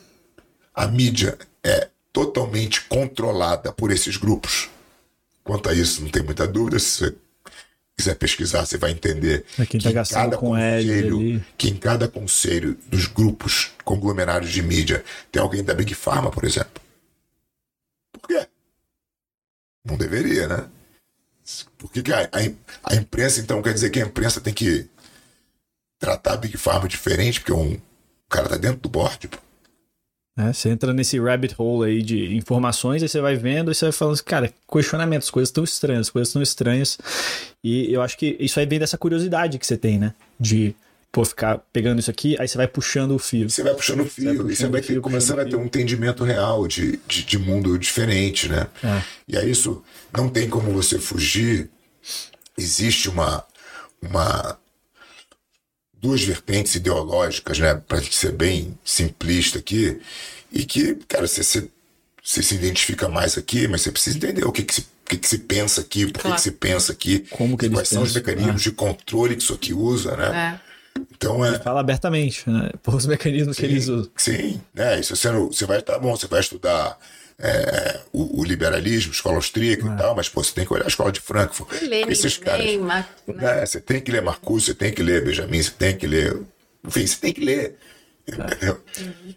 A mídia é totalmente controlada por esses grupos. Quanto a isso, não tem muita dúvida. Se você quiser pesquisar, você vai entender é tá que, em cada conselho, que em cada conselho dos grupos conglomerados de mídia tem alguém da Big Pharma, por exemplo. Por quê? Não deveria, né? Por que, que a, a, a, imprensa, então, quer dizer que a imprensa tem que tratar a Big Pharma diferente, porque um, o cara tá dentro do board, pô. É, você entra nesse rabbit hole aí de informações, aí você vai vendo e você vai falando assim, cara, questionamentos, coisas tão estranhas, coisas tão estranhas. E eu acho que isso aí vem dessa curiosidade que você tem, né? De, pô, ficar pegando isso aqui, aí você vai puxando o fio. Você vai puxando o fio, você puxando e você vai fio, começando a ter um entendimento real de, de, de mundo diferente, né? É. E aí isso não tem como você fugir. Existe uma, uma duas vertentes ideológicas, né, para ser bem simplista aqui, e que, cara, você, você, você, se identifica mais aqui, mas você precisa entender o que, que, se, o que, que se pensa aqui, por claro. que, que se pensa aqui, Como que quais são os mecanismos de controle que isso aqui usa, né? É. Então é. Fala abertamente, né? [LAUGHS] Por os mecanismos sim, que eles usam. Sim, né? Isso você, não, você vai estar tá bom, você vai estudar é, o, o, liberalismo, escola austríaca é. e tal, mas pô, você tem que olhar a escola de Frankfurt. Lenin, esses caras, Mar... né? Você tem que ler Marcuse, você tem que ler Benjamin, você tem que ler. Enfim, você tem que ler. Entendeu?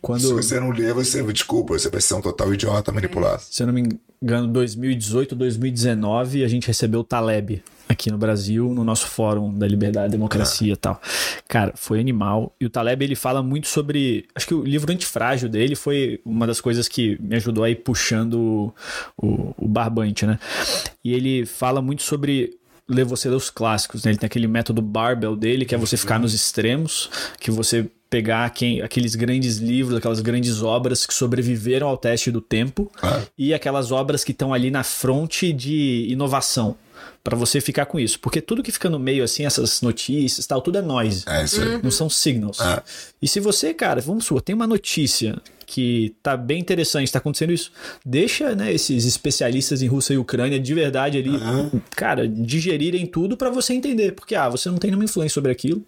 Quando... Se você não ler, você, desculpa, você vai ser um total idiota manipulado. Se eu não me engano, 2018, 2019, a gente recebeu o Taleb aqui no Brasil, no nosso fórum da liberdade democracia e tal. Cara, foi animal. E o Taleb, ele fala muito sobre... Acho que o livro Antifrágil dele foi uma das coisas que me ajudou a ir puxando o, o barbante, né? E ele fala muito sobre ler você ler os clássicos, né? Ele tem aquele método barbell dele, que é você ficar nos extremos, que você pegar quem, aqueles grandes livros, aquelas grandes obras que sobreviveram ao teste do tempo Ah. e aquelas obras que estão ali na fronte de inovação. Pra você ficar com isso. Porque tudo que fica no meio, assim, essas notícias tal, tudo é noise. É isso aí. Não são signals. Ah. E se você, cara, vamos supor, tem uma notícia que tá bem interessante, tá acontecendo isso, deixa, né, esses especialistas em Rússia e Ucrânia de verdade ali, cara, digerirem tudo pra você entender. Porque, ah, você não tem nenhuma influência sobre aquilo, o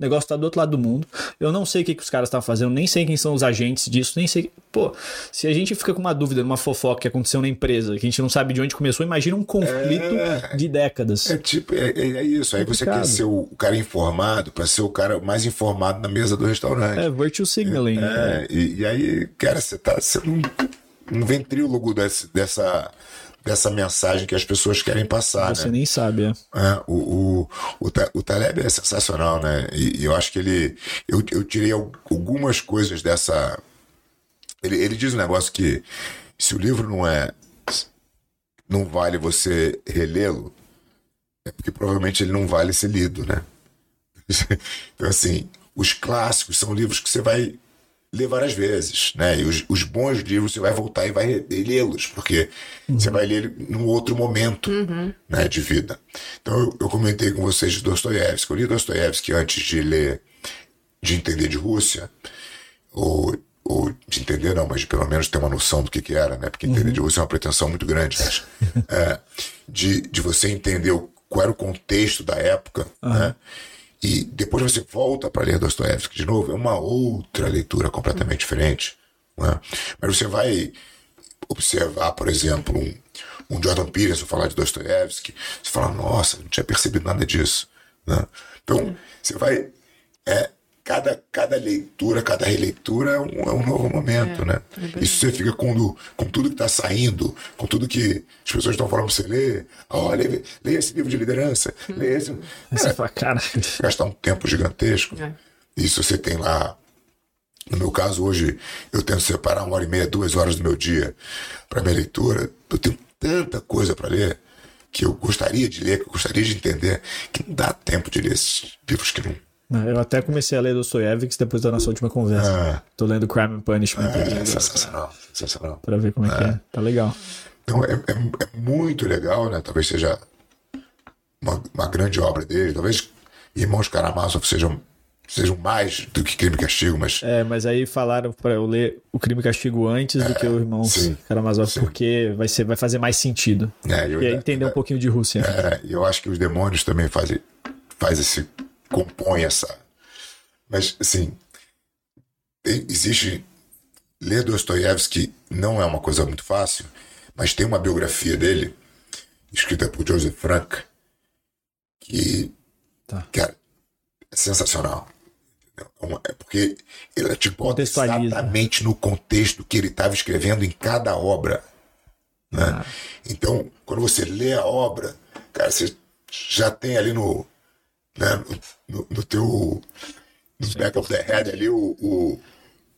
negócio tá do outro lado do mundo, eu não sei o que, que os caras estão fazendo, nem sei quem são os agentes disso, nem sei. Pô, se a gente fica com uma dúvida numa fofoca que aconteceu na empresa, que a gente não sabe de onde começou, imagina um conflito de décadas. É tipo, é, é- é isso. Aí você quer ser o cara informado pra ser o cara mais informado na mesa do restaurante. É, virtual signaling, né? É, e, e aí, cara, você tá sendo um, um ventrílogo desse- dessa, dessa mensagem que as pessoas querem passar, Você né? nem sabe, é. É, o, o, o, o Taleb é sensacional, né? E, e eu acho que ele. Eu, eu tirei al- algumas coisas dessa. Ele, ele diz um negócio que se o livro não é. Não vale você relê-lo, é porque provavelmente ele não vale ser lido, né? [LAUGHS] Então, assim, os clássicos são livros que você vai ler várias vezes, né? E os, os bons livros você vai voltar e vai lê-los, porque você vai ler num outro momento né, de vida. Então, eu, eu comentei com vocês de Dostoiévski. Eu li Dostoiévski antes de ler, de entender de Rússia, ou, ou de entender não, mas de pelo menos ter uma noção do que, que era, né? Porque entender de Rússia é uma pretensão muito grande, mas, [LAUGHS] é, de, de você entender o, qual era o contexto da época, né? E depois você volta para ler Dostoiévski de novo, é uma outra leitura completamente diferente. Né? Mas você vai observar, por exemplo, um, um Jordan Peterson falar de Dostoiévski, você fala, nossa, não tinha percebido nada disso. Né? Então, você vai. É, cada, cada leitura, cada releitura é um, é um novo momento, né? Isso você fica com, com tudo que está saindo, com tudo que as pessoas estão falando para você ler. Olha, leia esse livro de liderança, leia esse. Aí você fala, cara, gastar um tempo gigantesco. É. Isso você tem lá. No meu caso, hoje, eu tento separar uma hora e meia, duas horas do meu dia para minha leitura. Eu tenho tanta coisa para ler que eu gostaria de ler, que eu gostaria de entender, que não dá tempo de ler esses livros que não. Eu até comecei a ler Dostoiévski depois da nossa última conversa. Ah. Tô lendo Crime and Punishment É sensacional, sensacional. pra ver como é, que é. Tá legal. Então é, é- é muito legal, né? Talvez seja uma, uma grande obra dele. Talvez Irmãos Karamazov sejam, sejam mais do que Crime e Castigo, mas É, mas aí falaram pra eu ler o Crime e Castigo antes do que o Irmão sim, Karamazov, sim. porque vai, ser, vai fazer mais sentido. É, eu e aí entender um pouquinho de Rússia. É, eu acho que os demônios também fazem, faz esse, compõem essa. Mas, assim, tem- existe. Ler Dostoiévski não é uma coisa muito fácil, mas tem uma biografia dele, escrita por Joseph Frank, que, Tá. cara, é sensacional. É É porque ele te bota exatamente no contexto que ele estava escrevendo em cada obra. Né? Então, quando você lê a obra, cara, você já tem ali no, né, no, no teu no back of the head ali o, o,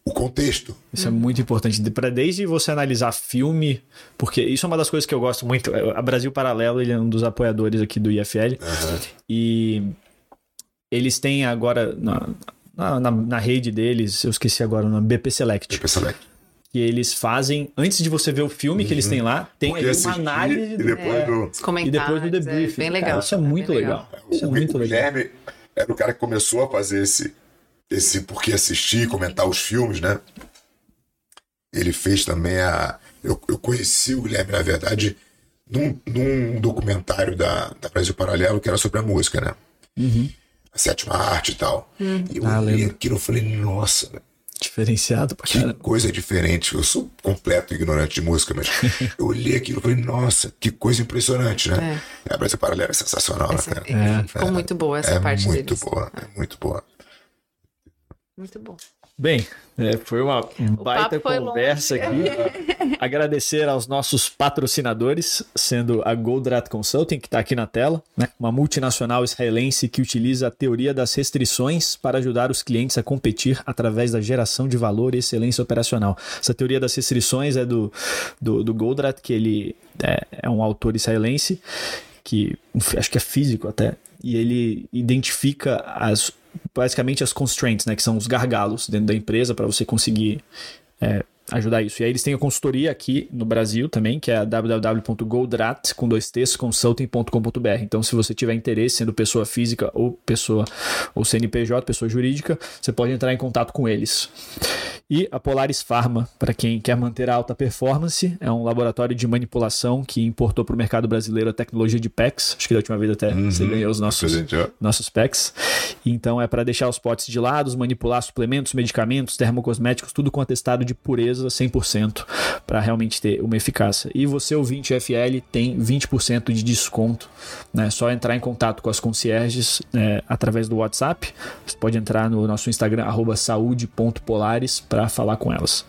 o contexto. Isso é muito importante. Pra desde você analisar filme, porque isso é uma das coisas que eu gosto muito. A Brasil Paralelo, ele é um dos apoiadores aqui do IFL. E eles têm agora na, na, na- rede deles, eu esqueci agora o nome, BP Select. Tipo, select. Que eles fazem, antes de você ver o filme que eles têm lá, tem Porque ali uma análise e depois é, do- e depois do debrief. É bem Cara, legal. isso é muito bem legal. Isso é O muito legal. Guilherme era o cara que começou a fazer esse, esse porque assistir, comentar os filmes, né? Ele fez também a. Eu, eu conheci o Guilherme, na verdade, num, num documentário da, da Brasil Paralelo que era sobre a música, né? A sétima arte e tal. E eu Ah, aquilo e falei, nossa, Diferenciado pra que caramba. coisa diferente. Eu sou completo ignorante de música, mas [LAUGHS] eu olhei aquilo e falei, nossa, que coisa impressionante, né? A Brasil Paralelo é sensacional, né, cara? É. Ficou muito boa essa é parte muito deles. boa, é muito boa. Muito bom. Bem, é, foi uma baita conversa aqui. [LAUGHS] Agradecer aos nossos patrocinadores, sendo a Goldrat Consulting, que está aqui na tela, né? uma multinacional israelense que utiliza a teoria das restrições para ajudar os clientes a competir através da geração de valor e excelência operacional. Essa teoria das restrições é do, do, do Goldrat, que ele é, é um autor israelense, que acho que é físico até, e ele identifica as basicamente as constraints, né, que são os gargalos dentro da empresa para você conseguir é, ajudar isso. E aí eles têm a consultoria aqui no Brasil também, que é www.goldrat, com dois T's, consulting.com.br. Então, se você tiver interesse, sendo pessoa física ou pessoa ou CNPJ, pessoa jurídica, você pode entrar em contato com eles. E a Polaris Pharma, para quem quer manter a alta performance, é um laboratório de manipulação que importou para o mercado brasileiro a tecnologia de PECs. Acho que da última vez até uhum, você ganhou os nossos, nossos PECs. Então é para deixar os potes de lado, manipular suplementos, medicamentos, termocosméticos, tudo com atestado de pureza 100% para realmente ter uma eficácia. E você, ouvinte FL, tem 20% de desconto. Né? Só entrar em contato com as concierges né, através do WhatsApp. Você pode entrar no nosso Instagram, saúde.polares, para para falar com elas.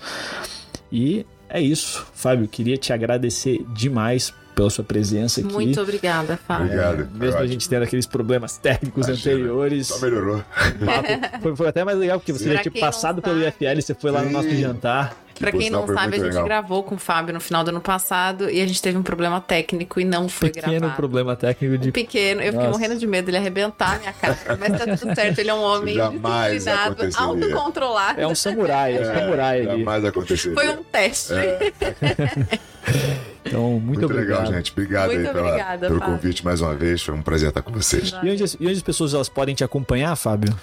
E é isso, Fábio. Queria te agradecer demais pela sua presença aqui. Muito obrigada, Fábio. Obrigado. Mesmo a gente tendo aqueles problemas técnicos Imagina, anteriores. Só melhorou. Foi, foi, até mais legal, porque você já tinha passado pelo IFL, você foi lá no nosso jantar. Pra quem não sabe, a gente legal. gravou com o Fábio no final do ano passado e a gente teve um problema técnico e não foi pequeno gravado. Pequeno problema técnico de. Um pequeno, eu Nossa. fiquei morrendo de medo dele arrebentar a minha cara. Mas tá tudo certo, ele é um homem disciplinado, autocontrolado. É um samurai, é um samurai. Jamais aconteceria. Foi um teste. É. [LAUGHS] Então, muito, muito obrigado. legal, gente. Obrigado muito aí pela, obrigada, pelo Fábio. convite mais uma vez. Foi um prazer estar com vocês. E onde, e onde as pessoas elas podem te acompanhar, Fábio?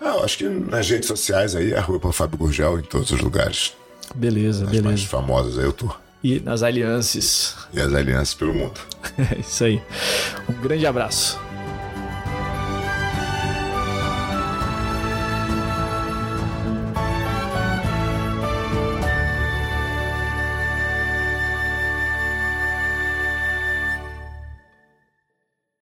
Não, acho que nas redes sociais aí, arroba Fábio Gurgel em todos os lugares. Beleza, As beleza. mais famosas aí eu tô. E nas alianças. E as alianças pelo mundo. [LAUGHS] É isso aí. Um grande abraço.